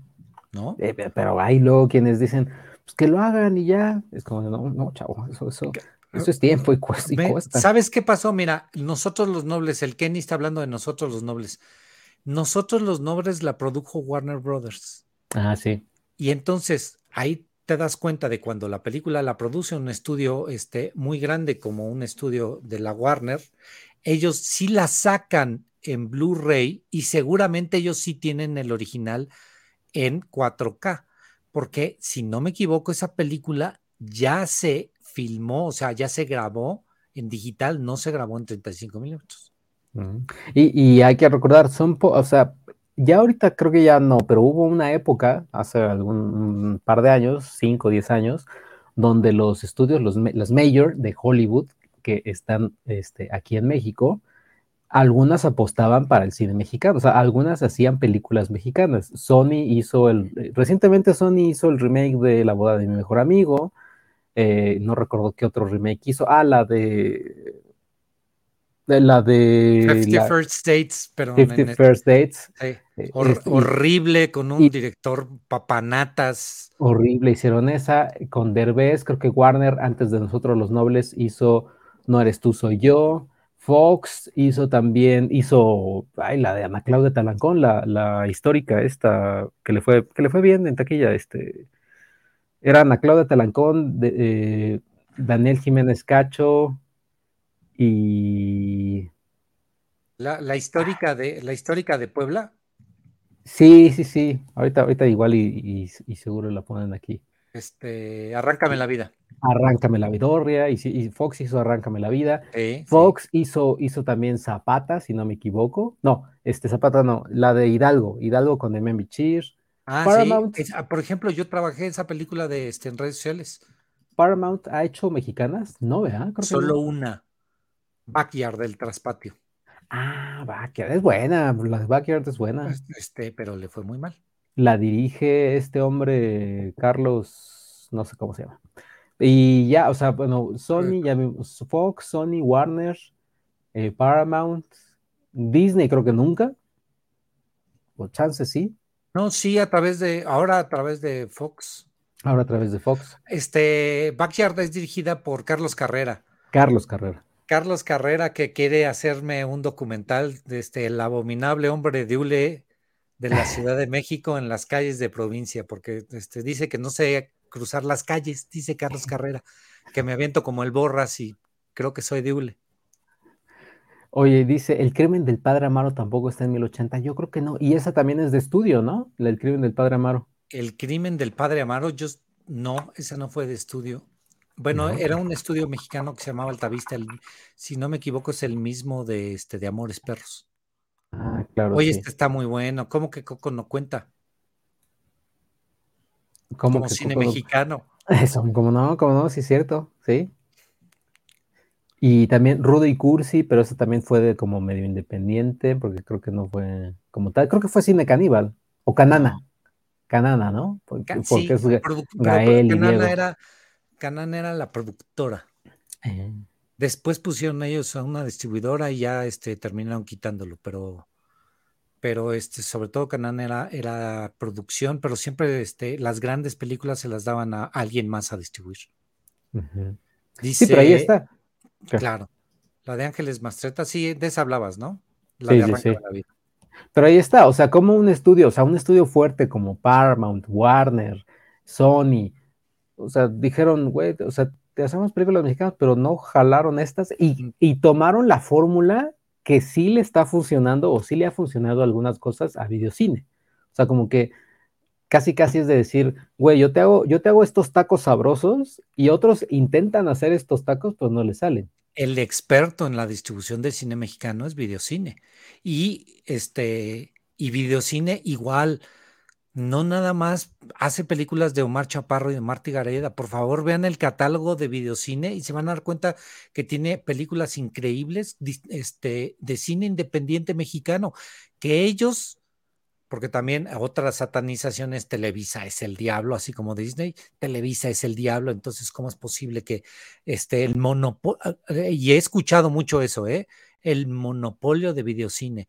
[SPEAKER 2] ¿no?
[SPEAKER 3] Eh, pe- pero hay luego quienes dicen, pues que lo hagan y ya. Es como, no, no, chavo, eso, eso, eso es tiempo y cuesta. y
[SPEAKER 2] Ve,
[SPEAKER 3] cuesta.
[SPEAKER 2] ¿Sabes qué pasó? Mira, nosotros los nobles, el Kenny está hablando de nosotros los nobles. Nosotros los nobles la produjo Warner Brothers.
[SPEAKER 3] Ah, sí.
[SPEAKER 2] Y entonces ahí te das cuenta de cuando la película la produce un estudio este, muy grande como un estudio de la Warner, ellos sí la sacan en Blu-ray y seguramente ellos sí tienen el original en 4K, porque si no me equivoco, esa película ya se filmó, o sea, ya se grabó en digital, no se grabó en 35 milímetros.
[SPEAKER 3] Ujú. Y, y hay que recordar, son, o sea, ya ahorita creo que ya no, pero hubo una época, hace algún par de años, 5 o 10 años, donde los estudios, los, major de Hollywood, que están este, aquí en México, algunas apostaban para el cine mexicano, o sea, algunas hacían películas mexicanas. Sony hizo el, eh, recientemente Sony hizo el remake de La boda de mi mejor amigo, eh, no recuerdo qué otro remake hizo, ah, la de, de la de
[SPEAKER 2] 50
[SPEAKER 3] la
[SPEAKER 2] First Dates, pero
[SPEAKER 3] 50
[SPEAKER 2] en el-
[SPEAKER 3] First Dates,
[SPEAKER 2] sí,
[SPEAKER 3] eh,
[SPEAKER 2] hor- horrible con un
[SPEAKER 3] y-
[SPEAKER 2] director papanatas.
[SPEAKER 3] horrible, hicieron esa con Derbez, creo que Warner antes de nosotros los nobles hizo No eres tú, soy yo, Fox hizo también, hizo, ay, la de Ana Claudia Talancón, la, la histórica esta, que le fue, que le fue bien en taquilla, este, era Ana Claudia Talancón, de, eh, Daniel Jiménez Cacho y
[SPEAKER 2] La, histórica de, la histórica de Puebla.
[SPEAKER 3] Sí, sí, sí. Ahorita, ahorita igual y, seguro la ponen aquí.
[SPEAKER 2] Este, Arráncame la vida.
[SPEAKER 3] Arráncame la Vidorria, y, y Fox hizo Arráncame la vida. Fox Hizo, hizo también Zapata, si no me equivoco. No, este Zapata no, la de Hidalgo, Hidalgo con Demian Bichir.
[SPEAKER 2] Ah, Paramount. Sí. Ah, por ejemplo, yo trabajé esa película de este, en redes sociales.
[SPEAKER 3] Paramount ha hecho mexicanas, no, ¿verdad?
[SPEAKER 2] Solo una. Backyard del traspatio.
[SPEAKER 3] Ah, Backyard es buena, la de Backyard es buena.
[SPEAKER 2] Este, pero le fue muy mal.
[SPEAKER 3] La dirige este hombre, Carlos, no sé cómo se llama. Y ya, o sea, bueno, Sony, ya Fox, Sony, Warner, eh, Paramount, Disney creo que nunca. O chance sí.
[SPEAKER 2] No, sí, a través de, ahora a través de Fox.
[SPEAKER 3] Ahora a través de Fox.
[SPEAKER 2] Este, Backyard es dirigida por Carlos Carrera.
[SPEAKER 3] Carlos Carrera.
[SPEAKER 2] Carlos Carrera que quiere hacerme un documental de este, el abominable hombre de Ule de la Ciudad de México en las calles de provincia, porque este, dice que no sé cruzar las calles, dice Carlos Carrera, que me aviento como el borras y creo que soy de Ule.
[SPEAKER 3] Oye, dice, el crimen del padre Amaro tampoco está en 1080. Yo creo que no. Y esa también es de estudio, ¿no? El crimen del padre Amaro.
[SPEAKER 2] El crimen del padre Amaro, yo no, esa no fue de estudio. Bueno, era un estudio mexicano que se llamaba Altavista. si no me equivoco, es el mismo de este de Amores Perros.
[SPEAKER 3] Ah, claro.
[SPEAKER 2] Oye, este está muy bueno. ¿Cómo que Coco no cuenta?
[SPEAKER 3] ¿Cómo
[SPEAKER 2] como cine mexicano.
[SPEAKER 3] Eso, como no, como no, sí es cierto, sí. Y también Rudo y Cursi, pero eso también fue de como medio independiente, porque creo que no fue como tal, creo que fue cine caníbal, o Canana. Canana, ¿no?
[SPEAKER 2] Porque, es Gael Canana era Canan era la productora. Después pusieron ellos a una distribuidora y ya este, terminaron quitándolo, pero, pero este, sobre todo Canan era, era producción, pero siempre este, las grandes películas se las daban a alguien más a distribuir.
[SPEAKER 3] sí, pero ahí está.
[SPEAKER 2] Claro. La de Ángeles Mastreta, sí, de esa hablabas, ¿no? La de
[SPEAKER 3] sí, la vida. Pero ahí está, o sea, como un estudio, o sea, un estudio fuerte como Paramount, Warner, Sony, o sea, dijeron, güey, o sea, te hacemos películas mexicanas, pero no jalaron estas y, tomaron la fórmula que sí le está funcionando o sí le ha funcionado algunas cosas a videocine. O sea, como que casi casi es de decir, güey, yo te hago, yo te hago estos tacos sabrosos y otros intentan hacer estos tacos, pues no les salen.
[SPEAKER 2] El experto en la distribución del cine mexicano es videocine. Y este, y videocine igual no nada más hace películas de Omar Chaparro y de Marty Gareda. Por favor, vean el catálogo de videocine y se van a dar cuenta que tiene películas increíbles este, de cine independiente mexicano, que ellos, porque también otras satanizaciones, Televisa es el diablo, así como Disney, Televisa es el diablo, entonces, ¿cómo es posible que este, el monopolio, eh, y he escuchado mucho eso, ¿eh? el monopolio de videocine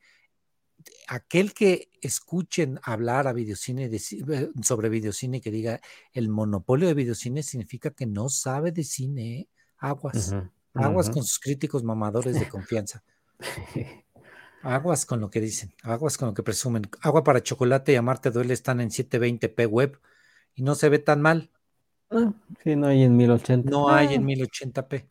[SPEAKER 2] aquel que escuchen hablar a videocine eh, sobre videocine que diga el monopolio de videocine significa que no sabe de cine. Aguas. Aguas con sus críticos mamadores de confianza. Aguas con lo que dicen, aguas con lo que presumen. Agua para chocolate y amarte duele están en 720p web y no se ve tan mal.
[SPEAKER 3] Ah, sí, no hay en 1080.
[SPEAKER 2] No hay en 1080p.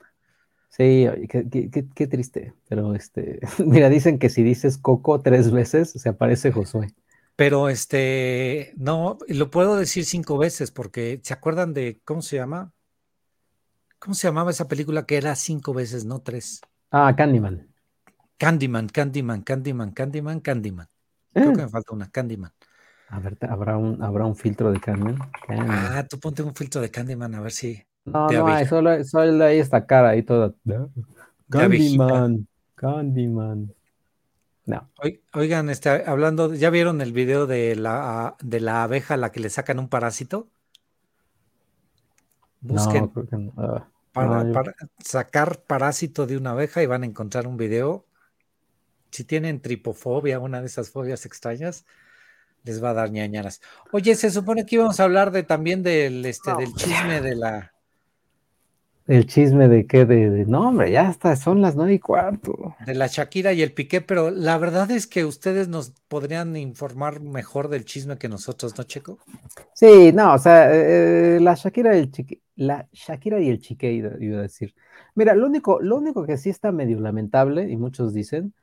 [SPEAKER 3] Sí, qué, triste. Pero este, mira, dicen que si dices Coco tres veces, se aparece Josué.
[SPEAKER 2] Pero este, no, lo puedo decir cinco veces porque ¿se acuerdan de cómo se llama? ¿Cómo se llamaba esa película que era cinco veces, no tres?
[SPEAKER 3] Ah, Candyman.
[SPEAKER 2] Candyman, Candyman, Candyman, Candyman, Candyman. Creo que eh. me falta una, Candyman.
[SPEAKER 3] A ver, ¿habrá un, ¿habrá un filtro de Candyman?
[SPEAKER 2] Ah, tú ponte un filtro de Candyman a ver si.
[SPEAKER 3] No, no hay, solo, solo hay esta cara ahí toda. Candyman, Candyman. No.
[SPEAKER 2] Oigan, este, hablando, ¿ya vieron el video de la, de la abeja a la que le sacan un parásito? Busquen ah, para, sacar parásito de una abeja y van a encontrar un video. Si tienen tripofobia, una de esas fobias extrañas, les va a dar ñañaras. Oye, se supone que íbamos a hablar de también del, este, del chisme de la,
[SPEAKER 3] el chisme de que de, no, hombre, ya hasta son las nueve y cuarto.
[SPEAKER 2] De la Shakira y el Piqué, pero la verdad es que ustedes nos podrían informar mejor del chisme que nosotros, ¿no, Checo?
[SPEAKER 3] Sí, no, o sea, eh, la Shakira y el Chique, la Shakira y el iba, a decir. Mira, lo único, lo único que sí está medio lamentable, y muchos dicen,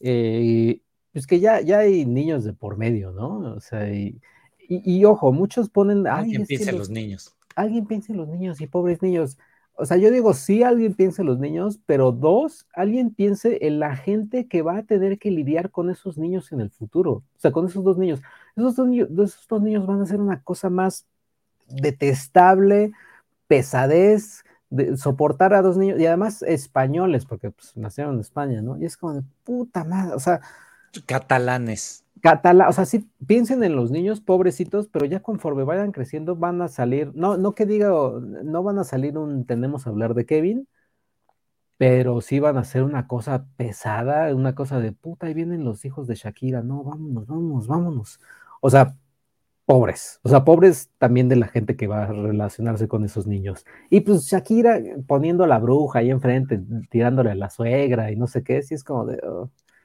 [SPEAKER 3] eh, pues que ya, ya hay niños de por medio, ¿no? O sea, y, y, ojo, muchos ponen.
[SPEAKER 2] Alguien piensa en los, niños.
[SPEAKER 3] Alguien piensa en los niños y pobres niños. O sea, yo digo, sí, alguien piensa en los niños, pero dos, alguien piense en la gente que va a tener que lidiar con esos niños en el futuro. O sea, con esos dos niños. Esos dos, niños, esos dos niños van a ser una cosa más detestable, pesadez, de soportar a dos niños, y además españoles, porque pues, nacieron en España, ¿no? Y es como de puta madre, o sea.
[SPEAKER 2] Catalanes.
[SPEAKER 3] O sea, sí piensen en los niños pobrecitos, pero ya conforme vayan creciendo van a salir, no, no que diga, no van a salir un tenemos a hablar de Kevin, pero sí van a ser una cosa pesada, una cosa de puta, ahí vienen los hijos de Shakira, no, vámonos, vámonos, vámonos. O sea, pobres, o sea, pobres también de la gente que va a relacionarse con esos niños. Y pues Shakira poniendo a la bruja ahí enfrente, tirándole a la suegra y no sé qué, sí es como de...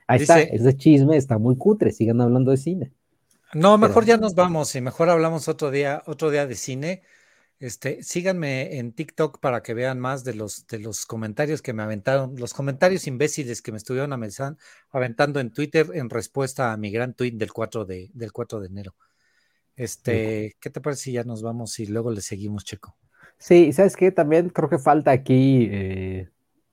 [SPEAKER 3] Ahí está, ese chisme está muy cutre, sigan hablando de cine.
[SPEAKER 2] No, mejor ya nos vamos y mejor hablamos otro día, otro día de cine. Este, síganme en TikTok para que vean más de los, de los comentarios que me aventaron, los comentarios imbéciles que me estuvieron aventando en Twitter en respuesta a mi gran tweet del 4 de, del 4 de enero. Este, ¿qué te parece si ya nos vamos y luego le seguimos, Checo?
[SPEAKER 3] Sí, ¿sabes qué? También creo que falta aquí eh,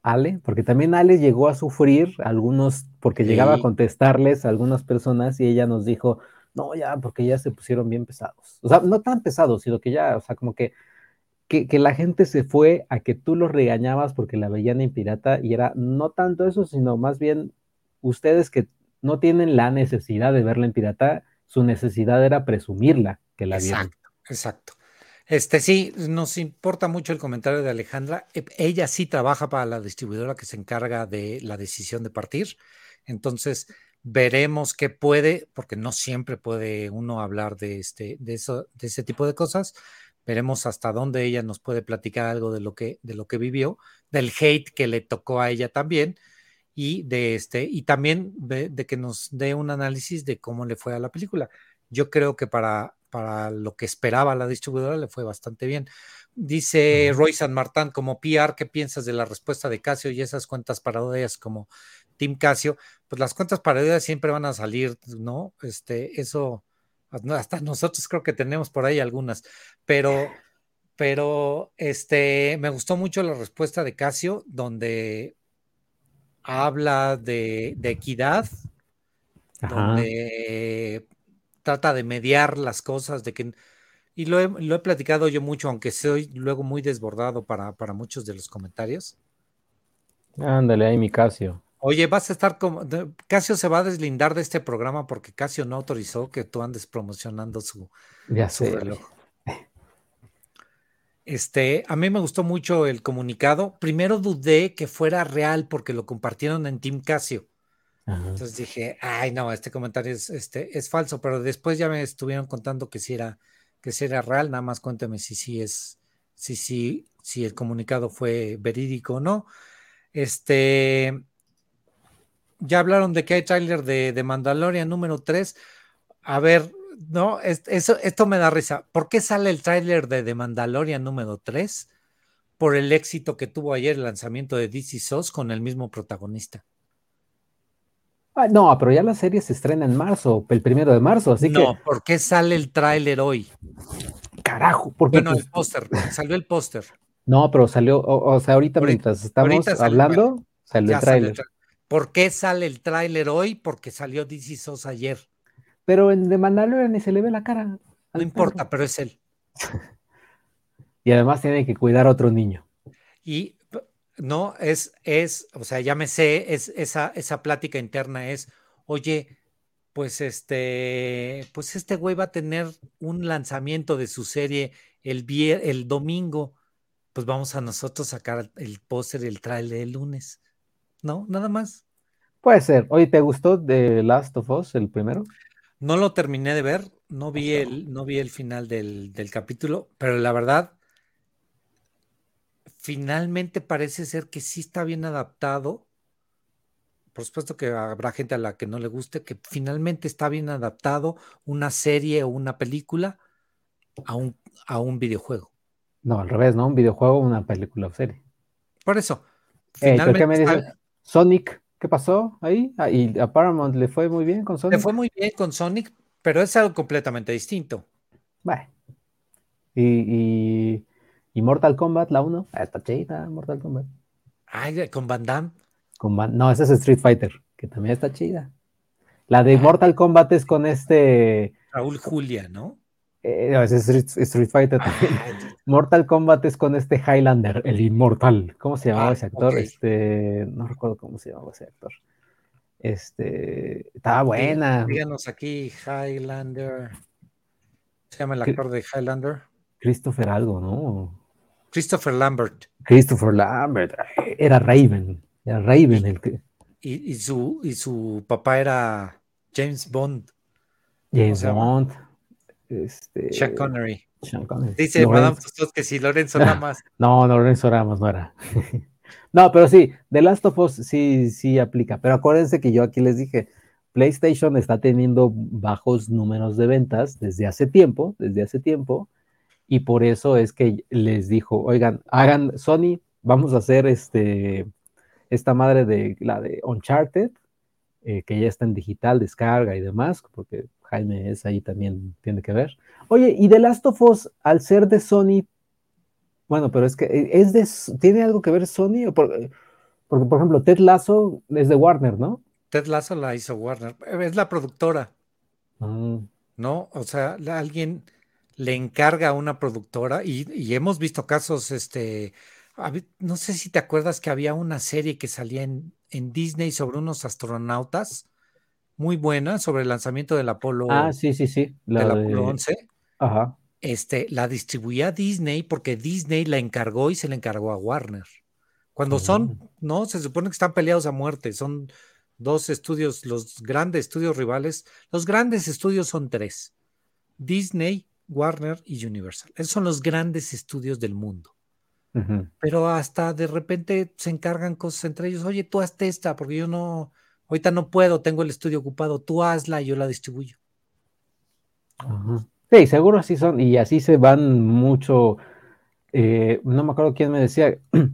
[SPEAKER 3] Ale, porque también Ale llegó a sufrir algunos, porque llegaba a contestarles a algunas personas y ella nos dijo, no, ya, porque ya se pusieron bien pesados. O sea, no tan pesados, sino que ya, o sea, como que, que, que la gente se fue a que tú los regañabas porque la veían en pirata y era no tanto eso, sino más bien ustedes que no tienen la necesidad de verla en pirata, su necesidad era presumirla que la vieron.
[SPEAKER 2] Exacto, exacto. Este sí, nos importa mucho el comentario de Alejandra. E, ella sí trabaja para la distribuidora que se encarga de la decisión de partir. Entonces, veremos qué puede, porque no siempre puede uno hablar de este, de eso, de ese tipo de cosas. Veremos hasta dónde ella nos puede platicar algo de lo que, de lo que vivió, del hate que le tocó a ella también y de este, y también de, que nos dé un análisis de cómo le fue a la película. Yo creo que para, para lo que esperaba la distribuidora le fue bastante bien. Dice Roy San Martán, como PR, ¿qué piensas de la respuesta de Casio y esas cuentas parodias como Team Casio? Pues las cuentas parodias siempre van a salir, ¿no? Este, eso, hasta nosotros creo que tenemos por ahí algunas, pero, pero, este, me gustó mucho la respuesta de Casio, donde habla de, equidad, donde trata de mediar las cosas, de que, y lo he, platicado yo mucho, aunque soy luego muy desbordado para, para muchos de los comentarios.
[SPEAKER 3] Ándale, ahí mi Casio.
[SPEAKER 2] Oye, vas a estar como. Casio se va a deslindar de este programa porque Casio no autorizó que tú andes promocionando su, su reloj. Este, a mí me gustó mucho el comunicado. Primero dudé que fuera real porque lo compartieron en Team Casio. Entonces dije, ay, no, este comentario es, este, es falso, pero después ya me estuvieron contando que sí era, que sí era real. Nada más cuéntame si sí es, si sí, si el comunicado fue verídico o no. Este, ya hablaron de que hay tráiler de, de Mandalorian número 3. A ver, no, eso, esto me da risa. ¿Por qué sale el tráiler de The Mandalorian número 3? Por el éxito que tuvo ayer el lanzamiento de DC SOS con el mismo protagonista.
[SPEAKER 3] Ah, no, pero ya la serie se estrena en marzo, el primero de marzo, así que. No,
[SPEAKER 2] ¿por qué sale el tráiler hoy?
[SPEAKER 3] Carajo, porque.
[SPEAKER 2] Bueno, el póster, salió el póster.
[SPEAKER 3] No, pero salió, o, sea, ahorita, mientras estamos hablando, salió el tráiler.
[SPEAKER 2] ¿Por qué sale el tráiler hoy? Porque salió DC SOS ayer.
[SPEAKER 3] Pero en The Mandalorian ni se le ve la cara.
[SPEAKER 2] No importa, pero es él.
[SPEAKER 3] y además tiene que cuidar a otro niño.
[SPEAKER 2] Y no, es, es, o sea, ya me sé, es, esa, esa plática interna es, oye, pues este, pues este güey va a tener un lanzamiento de su serie el, el domingo, pues vamos a nosotros sacar el póster y el trailer el lunes, ¿no? Nada más.
[SPEAKER 3] Puede ser. Oye, ¿te gustó The Last of Us, el primero?
[SPEAKER 2] No lo terminé de ver, no vi el, no vi el final del, capítulo, pero la verdad, finalmente parece ser que sí está bien adaptado. Por supuesto que habrá gente a la que no le guste, que finalmente está bien adaptado una serie o una película a un, a un videojuego.
[SPEAKER 3] No, al revés, ¿no? Un videojuego, una película o serie.
[SPEAKER 2] Por eso.
[SPEAKER 3] Finalmente me Sonic ¿Qué pasó ahí? Ah, y a Paramount le fue muy bien con Sonic.
[SPEAKER 2] Le fue muy bien con Sonic, pero es algo completamente distinto.
[SPEAKER 3] Bueno. Y, y, Mortal Kombat, la 1. Ah, está chida, Mortal Kombat.
[SPEAKER 2] Ay, con Van Damme.
[SPEAKER 3] Con no, ese es Street Fighter, que también está chida. La de Mortal Kombat es con este.
[SPEAKER 2] Raúl Julia, ¿no?
[SPEAKER 3] Eh, no, es Street, Fighter también. Mortal Kombat es con este Highlander, el inmortal. ¿Cómo se llamaba ah, ese actor? Este, no recuerdo cómo se llamaba ese actor. Este, estaba buena.
[SPEAKER 2] Díganos aquí, Highlander. ¿Se llama el actor de Highlander?
[SPEAKER 3] Christopher algo, ¿no?
[SPEAKER 2] Christopher Lambert.
[SPEAKER 3] Christopher Lambert. Era Raven. Era Raven el que.
[SPEAKER 2] Y, su, y su papá era James Bond.
[SPEAKER 3] James Bond.
[SPEAKER 2] Este... Sean Connery. Dice Madame que si Lorenzo Ramos.
[SPEAKER 3] No, no, Lorenzo Ramos no era. no, pero sí, The Last of Us sí, sí aplica. Pero acuérdense que yo aquí les dije, PlayStation está teniendo bajos números de ventas desde hace tiempo, desde hace tiempo, y por eso es que les dijo, oigan, hagan Sony, vamos a hacer este, esta madre de la de Uncharted, eh, que ya está en digital, descarga y demás, porque Jaime es ahí también tiene que ver. Oye, y The Last of Us, al ser de Sony, bueno, pero es que eh, es de, ¿tiene algo que ver Sony? porque, por ejemplo, Ted Lasso es de Warner, ¿no?
[SPEAKER 2] Ted Lasso la hizo Warner, es la productora.
[SPEAKER 3] Ah.
[SPEAKER 2] ¿No? O sea, alguien le encarga a una productora y, hemos visto casos, este, no sé si te acuerdas que había una serie que salía en, Disney sobre unos astronautas muy buena sobre el lanzamiento del Apolo.
[SPEAKER 3] Ah, sí, sí, sí.
[SPEAKER 2] La del Apolo 11.
[SPEAKER 3] Ajá.
[SPEAKER 2] Este, la distribuía Disney porque Disney la encargó y se la encargó a Warner. Cuando son, oh. no, se supone que están peleados a muerte, son dos estudios, los grandes estudios rivales. Los grandes estudios son tres: Disney, Warner y Universal. Esos son los grandes estudios del mundo. Pero hasta de repente se encargan cosas entre ellos. Oye, tú hazte esta, porque yo no, ahorita no puedo, tengo el estudio ocupado. Tú hazla y yo la distribuyo.
[SPEAKER 3] Sí, seguro así son. Y así se van mucho. Eh, no me acuerdo quién me decía.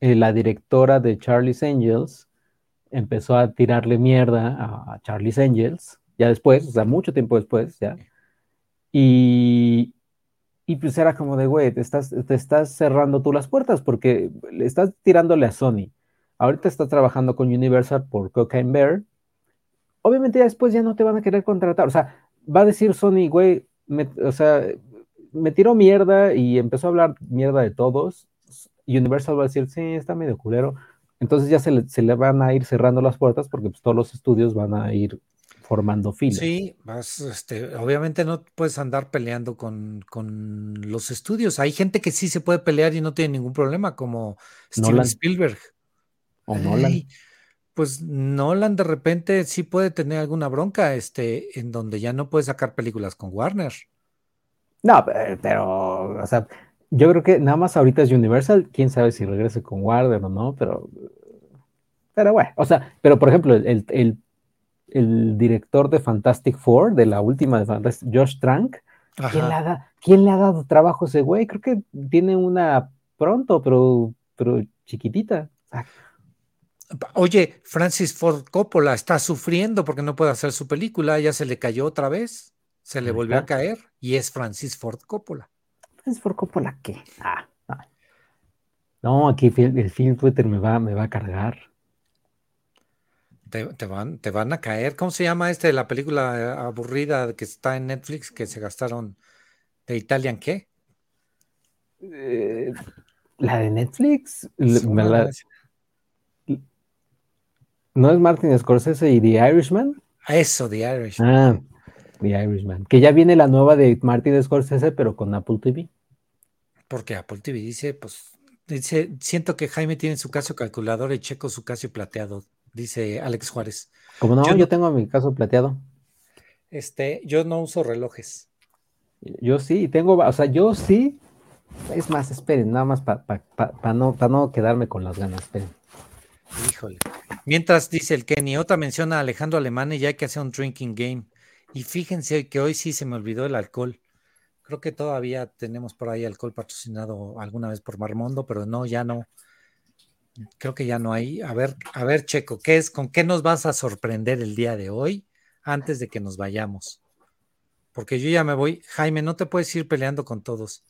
[SPEAKER 3] Eh, la directora de Charlie's Angels empezó a tirarle mierda a Charlie's Angels. Ya después, o sea, mucho tiempo después, ya y, y pues era como de, güey, te estás, te estás cerrando tú las puertas porque le estás tirándole a Sony. Ahorita estás trabajando con Universal por Cocaine Bear. Obviamente ya después ya no te van a querer contratar. O sea, va a decir Sony, güey, o sea, me tiró mierda y empezó a hablar mierda de todos. Universal va a decir, sí, está medio culero. Entonces ya se le, se le van a ir cerrando las puertas porque pues, todos los estudios van a ir formando filas.
[SPEAKER 2] Sí, este, obviamente no puedes andar peleando con, los estudios. Hay gente que sí se puede pelear y no tiene ningún problema, como Steven Spielberg.
[SPEAKER 3] O Nolan.
[SPEAKER 2] pues Nolan de repente sí puede tener alguna bronca, este, en donde ya no puede sacar películas con Warner.
[SPEAKER 3] No, pero, o sea, yo creo que nada más ahorita es Universal, quién sabe si regrese con Warner o no, pero, pero bueno, o sea, pero por ejemplo, el, el el director de Fantastic Four, de la última de Fantastic, Josh Trank. ¿Quién le, ha dado trabajo a ese güey? Creo que tiene una pronto, pero, pero chiquitita.
[SPEAKER 2] Oye, Francis Ford Coppola está sufriendo porque no puede hacer su película, ya se le cayó otra vez, se le volvió a caer y es Francis Ford Coppola.
[SPEAKER 3] ¿Francis Ford Coppola qué? Ah, no, aquí el film Twitter me va, me va a cargar.
[SPEAKER 2] Te, van, te van a caer. ¿Cómo se llama este la película aburrida que está en Netflix que se gastaron de Italian qué?
[SPEAKER 3] Eh, la de Netflix. ¿No es Martin Scorsese y The Irishman?
[SPEAKER 2] Eso, The Irishman.
[SPEAKER 3] Ah, The Irishman. Que ya viene la nueva de Martin Scorsese, pero con Apple TV.
[SPEAKER 2] Porque Apple TV dice, pues, dice, siento que Jaime tiene su caso calculador y Checo su caso plateado dice Alex Juárez.
[SPEAKER 3] Como no, yo, tengo mi caso plateado.
[SPEAKER 2] Este, yo no uso relojes.
[SPEAKER 3] Yo sí, tengo, o sea, yo sí. Es más, esperen, nada más para no, no quedarme con las ganas, esperen.
[SPEAKER 2] Híjole. Mientras dice el Kenny, otra menciona a Alejandro Alemán y ya hay que hacer un drinking game. Y fíjense que hoy sí se me olvidó el alcohol. Creo que todavía tenemos por ahí alcohol patrocinado alguna vez por Marmondo, pero no, ya no Creo que ya no hay. A ver, a ver, Checo, ¿qué es? ¿Con qué nos vas a sorprender el día de hoy antes de que nos vayamos? Porque yo ya me voy. Jaime, no te puedes ir peleando con todos.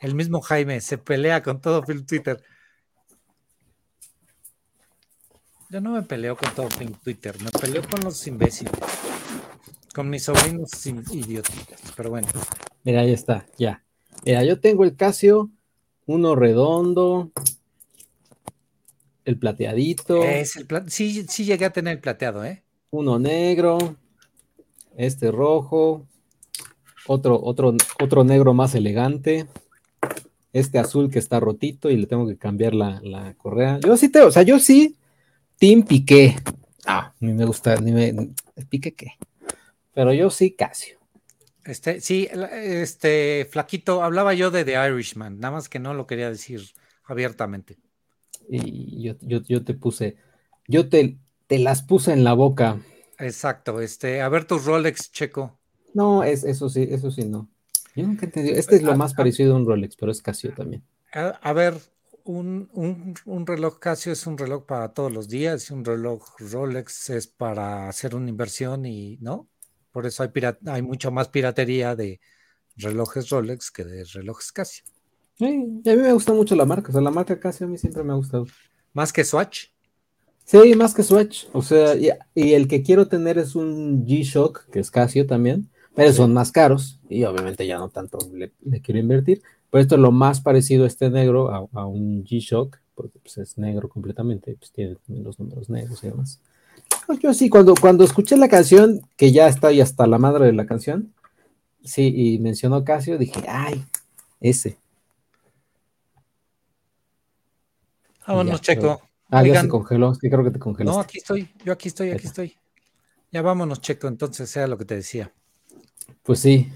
[SPEAKER 2] El mismo Jaime se pelea con todo Film Twitter. Yo no me peleo con todo Film Twitter, me peleo con los imbéciles. Con mis sobrinos idiotitas, pero bueno.
[SPEAKER 3] Mira, ahí está, ya. Mira, yo tengo el Casio, uno redondo, el plateadito.
[SPEAKER 2] Es el sí, sí llegué a tener el plateado, ¿eh?
[SPEAKER 3] Uno negro, este rojo, otro, otro, otro negro más elegante, este azul que está rotito y le tengo que cambiar la, correa. Yo sí te, o sea, yo sí, Team Piqué. Ah, ni me gusta, ni me, Piqué qué. Pero yo sí, Casio.
[SPEAKER 2] Este, sí, este, flaquito, hablaba yo de The Irishman, nada más que no lo quería decir abiertamente.
[SPEAKER 3] Y yo, yo, te puse, yo te, te las puse en la boca.
[SPEAKER 2] Exacto, este, a ver tus Rolex, Checo.
[SPEAKER 3] No, es, eso sí, eso sí, no. Yo nunca entendí. Este es lo más parecido a un Rolex, pero es Casio también.
[SPEAKER 2] A, ver, un, un, reloj Casio es un reloj para todos los días, y un reloj Rolex es para hacer una inversión y, ¿no? Por eso hay, hay mucho más piratería de relojes Rolex que de relojes Casio.
[SPEAKER 3] Sí, a mí me gusta mucho la marca, o sea, la marca Casio a mí siempre me ha gustado.
[SPEAKER 2] ¿Más que Swatch?
[SPEAKER 3] Sí, más que Swatch, o sea, y, el que quiero tener es un G-Shock, que es Casio también, pero son más caros y obviamente ya no tanto le, quiero invertir, pero esto es lo más parecido a este negro, a, un G-Shock, porque pues, es negro completamente, pues tiene los números negros y demás. Yo sí, cuando, cuando escuché la canción, que ya está ahí hasta la madre de la canción, sí, y mencionó Casio, dije, ay, ese.
[SPEAKER 2] Vámonos, Checo.
[SPEAKER 3] Ah, ya se congeló, sí, creo que te congeló.
[SPEAKER 2] No, aquí estoy, yo aquí estoy, aquí estoy. Ya vámonos, Checo, entonces sea lo que te decía.
[SPEAKER 3] Pues sí.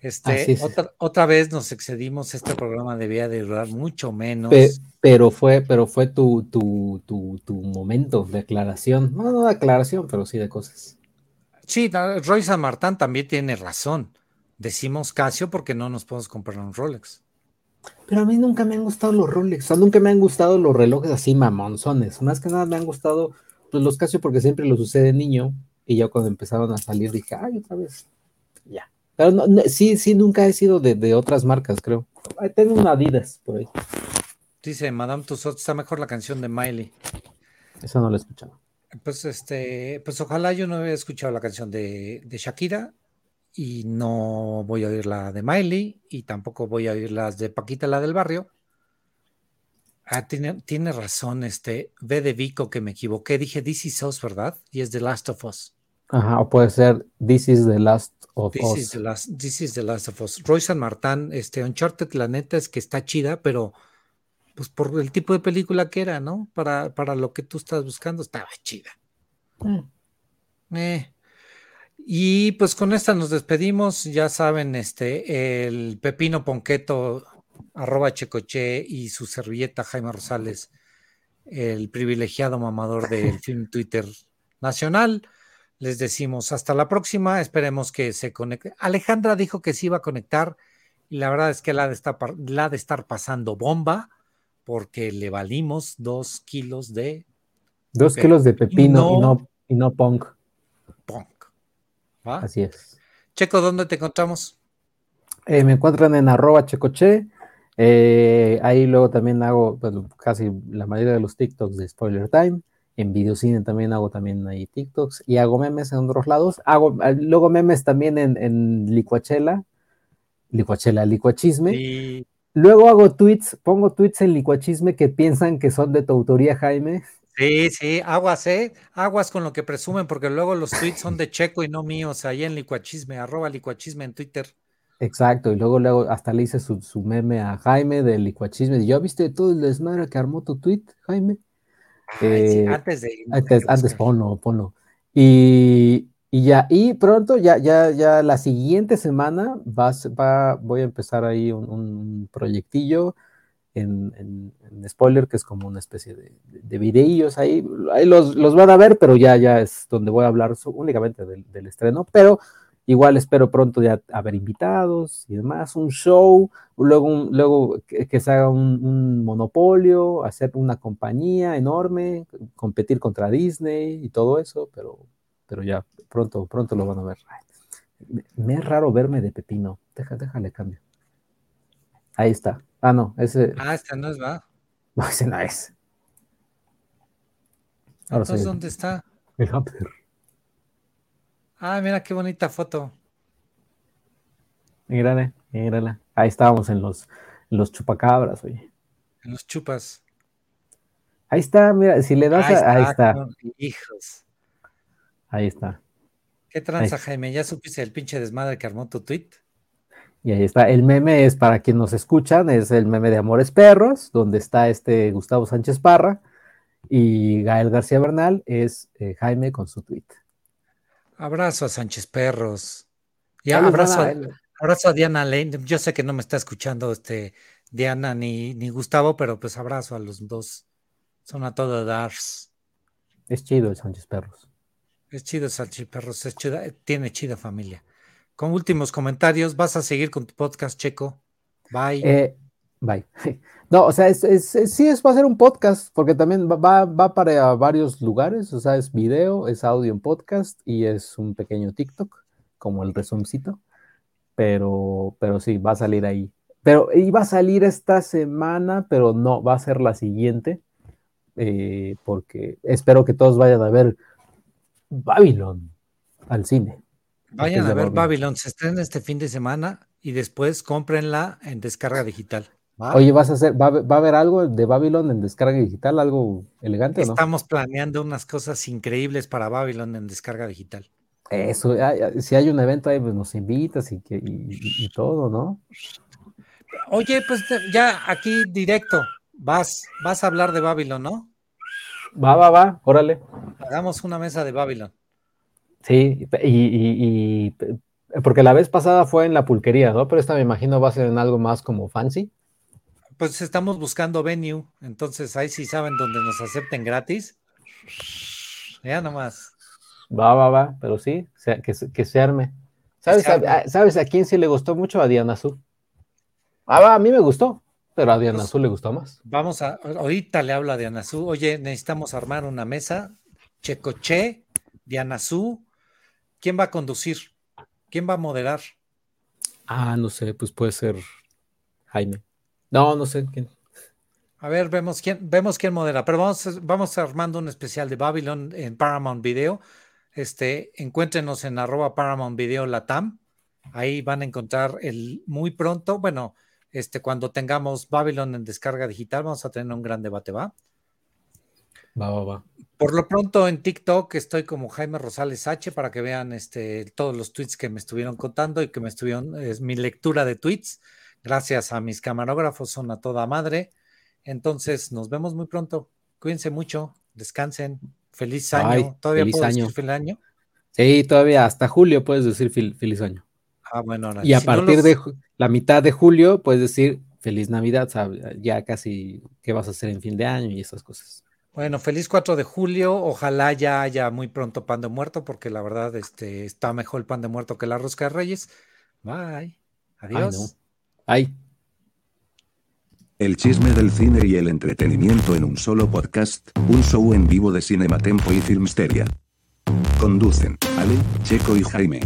[SPEAKER 2] Este, otra, vez nos excedimos, este programa debía de durar mucho menos.
[SPEAKER 3] pero fue, pero fue tu, tu, tu, tu, momento de aclaración. No, no de aclaración, pero sí de cosas.
[SPEAKER 2] Sí, Roy San Martán también tiene razón. Decimos Casio porque no nos podemos comprar un Rolex.
[SPEAKER 3] Pero a mí nunca me han gustado los Rolex, o sea, nunca me han gustado los relojes así mamonzones. Más que nada me han gustado pues, los Casio porque siempre los usé de niño y ya cuando empezaron a salir dije, ay, otra vez, ya. Pero no, sí, sí, nunca he sido de, otras marcas, creo. Tengo una Adidas por ahí.
[SPEAKER 2] Dice Madame Tussauds, está mejor la canción de Miley.
[SPEAKER 3] Esa no la he escuchado.
[SPEAKER 2] Pues este, pues ojalá yo no hubiera escuchado la canción de, de Shakira y no voy a oír la de Miley y tampoco voy a oír las de Paquita, la del barrio. Ah, tiene, tiene razón, este, ve de Vico que me equivoqué, dije This is Us, ¿verdad? Y es The Last of Us.
[SPEAKER 3] Ajá, o puede ser This is the Last of
[SPEAKER 2] Us. Is the last, this is the Last of Us. Roy San Martán, este, Uncharted, la neta es que está chida, pero pues por el tipo de película que era, ¿no? Para, para lo que tú estás buscando, estaba chida. Mm. Eh. Y pues con esta nos despedimos, ya saben, este, el Pepino Ponqueto, arroba Checoche y su servilleta Jaime Rosales, el privilegiado mamador del film Twitter nacional les decimos hasta la próxima, esperemos que se conecte. Alejandra dijo que se iba a conectar y la verdad es que la de estar, la de estar pasando bomba porque le valimos dos kilos de...
[SPEAKER 3] Dos kilos de pepino y no, y no. Punk. Así es.
[SPEAKER 2] Checo, ¿dónde te encontramos?
[SPEAKER 3] Eh, me encuentran en arroba checoche. Eh, ahí luego también hago pues, casi la mayoría de los TikToks de Spoiler Time en videocine también hago también ahí TikToks y hago memes en otros lados. Hago ah, luego memes también en, en Licuachela, Licuachela, Licuachisme. Luego hago tweets, pongo tweets en Licuachisme que piensan que son de tu autoría, Jaime.
[SPEAKER 2] Sí, sí, aguas, ¿eh? Aguas con lo que presumen, porque luego los tweets son de Checo y no míos, ahí en Licuachisme, arroba Licuachisme en Twitter.
[SPEAKER 3] Exacto, y luego, luego hasta le hice su, su meme a Jaime del Licuachisme. Y yo, ¿viste todo el desmadre que armó tu tweet, Jaime?
[SPEAKER 2] Eh, antes de
[SPEAKER 3] antes, antes ponlo, ponlo. Y, y, ya, y pronto, ya, ya, ya la siguiente semana vas, va, voy a empezar ahí un, proyectillo en, spoiler, que es como una especie de, de, videillos ahí. Ahí los, los, van a ver, pero ya, ya es donde voy a hablar únicamente del, del, estreno. Pero Igual espero pronto ya haber invitados y demás, un show, luego, luego que, se haga un, monopolio, hacer una compañía enorme, competir contra Disney y todo eso, pero, pero ya pronto, pronto lo van a ver. me, es raro verme de pepino. Deja, déjale cambio. Ahí está. Ah, no, ese.
[SPEAKER 2] Ah, este no es, va.
[SPEAKER 3] No, ese no es.
[SPEAKER 2] Entonces, ¿dónde está?
[SPEAKER 3] El hamster.
[SPEAKER 2] Ah, mira qué bonita foto.
[SPEAKER 3] Mírale, mírala. Ahí estábamos en los, los chupacabras, oye.
[SPEAKER 2] En los chupas.
[SPEAKER 3] Ahí está, mira, si le das ahí a, ahí está.
[SPEAKER 2] Hijos.
[SPEAKER 3] Ahí está.
[SPEAKER 2] ¿Qué tranza, Jaime? ¿Ya supiste el pinche desmadre que armó tu tweet?
[SPEAKER 3] Y ahí está. El meme es para quien nos escuchan, es el meme de Amores Perros, donde está este Gustavo Sánchez Parra y Gael García Bernal es eh, Jaime con su tweet.
[SPEAKER 2] Abrazo a Sánchez Perros. Y abrazo, a, Diana Lane. Yo sé que no me está escuchando este Diana ni, ni Gustavo, pero pues abrazo a los dos. Son a todo dars.
[SPEAKER 3] Es chido el Sánchez Perros.
[SPEAKER 2] Es chido Sánchez Perros, es tiene chida familia. Con últimos comentarios, ¿vas a seguir con tu podcast, Checo? Bye.
[SPEAKER 3] Eh, bye. No, o sea, es, sí es, va a ser un podcast, porque también va, para varios lugares, o sea, es video, es audio en podcast y es un pequeño TikTok, como el resumcito, pero, pero sí, va a salir ahí. Pero iba a salir esta semana, pero no, va a ser la siguiente, eh, porque espero que todos vayan a ver Babylon al cine.
[SPEAKER 2] Vayan a ver Babylon, se estrena este fin de semana y después cómprenla en descarga digital.
[SPEAKER 3] Oye, ¿vas a hacer, va, a haber algo de Babylon en descarga digital, algo elegante
[SPEAKER 2] o no? Estamos planeando unas cosas increíbles para Babylon en descarga digital.
[SPEAKER 3] Eso, si hay un evento ahí, pues nos invitas y, y, todo, ¿no?
[SPEAKER 2] Oye, pues ya aquí directo, vas, vas a hablar de Babylon, ¿no?
[SPEAKER 3] Va, va, va, órale.
[SPEAKER 2] Hagamos una mesa de Babylon.
[SPEAKER 3] Sí, y, porque la vez pasada fue en la pulquería, ¿no? Pero esta me imagino va a ser en algo más como fancy.
[SPEAKER 2] Pues estamos buscando venue, entonces ahí sí saben donde nos acepten gratis. Ya nomás.
[SPEAKER 3] Va, va, va, pero sí, que, que se arme. ¿Sabes a, ¿Sabes a quién sí le gustó mucho? A Diana Azul. Ah, va, a mí me gustó, pero a Diana pues, Azul le gustó más.
[SPEAKER 2] Vamos a, ahorita le hablo a Diana Azul. Oye, necesitamos armar una mesa. Checoche, Diana Azul. ¿Quién va a conducir? ¿Quién va a moderar?
[SPEAKER 3] Ah, no sé, pues puede ser Jaime. No, no sé quién.
[SPEAKER 2] A ver, vemos quién, vemos quién modera, pero vamos, vamos armando un especial de Babylon en Paramount Video. Este, encuéntrenos en arroba Paramount Video Latam. Ahí van a encontrar el muy pronto, bueno, este, cuando tengamos Babylon en descarga digital, vamos a tener un gran debate, ¿va?
[SPEAKER 3] Va, va, va.
[SPEAKER 2] Por lo pronto en TikTok estoy como Jaime Rosales H para que vean este, todos los tweets que me estuvieron contando y que me estuvieron, es mi lectura de tweets. Gracias a mis camarógrafos, son a toda madre. Entonces, nos vemos muy pronto. Cuídense mucho, descansen. Feliz año. ¿Todavía feliz puedo año. decir feliz año?
[SPEAKER 3] Sí, todavía hasta julio puedes decir feliz año.
[SPEAKER 2] Ah, bueno,
[SPEAKER 3] Y a partir de la mitad de julio puedes decir feliz Navidad, ya casi qué vas a hacer en fin de año y esas cosas.
[SPEAKER 2] Bueno, feliz 4 de julio. Ojalá ya haya muy pronto pan de muerto, porque la verdad este, está mejor el pan de muerto que la rosca de reyes. Bye. Adiós.
[SPEAKER 3] Ay.
[SPEAKER 1] El chisme del cine y el entretenimiento en un solo podcast, un show en vivo de Cinematempo y Filmsteria. Conducen, Ale, Checo y Jaime.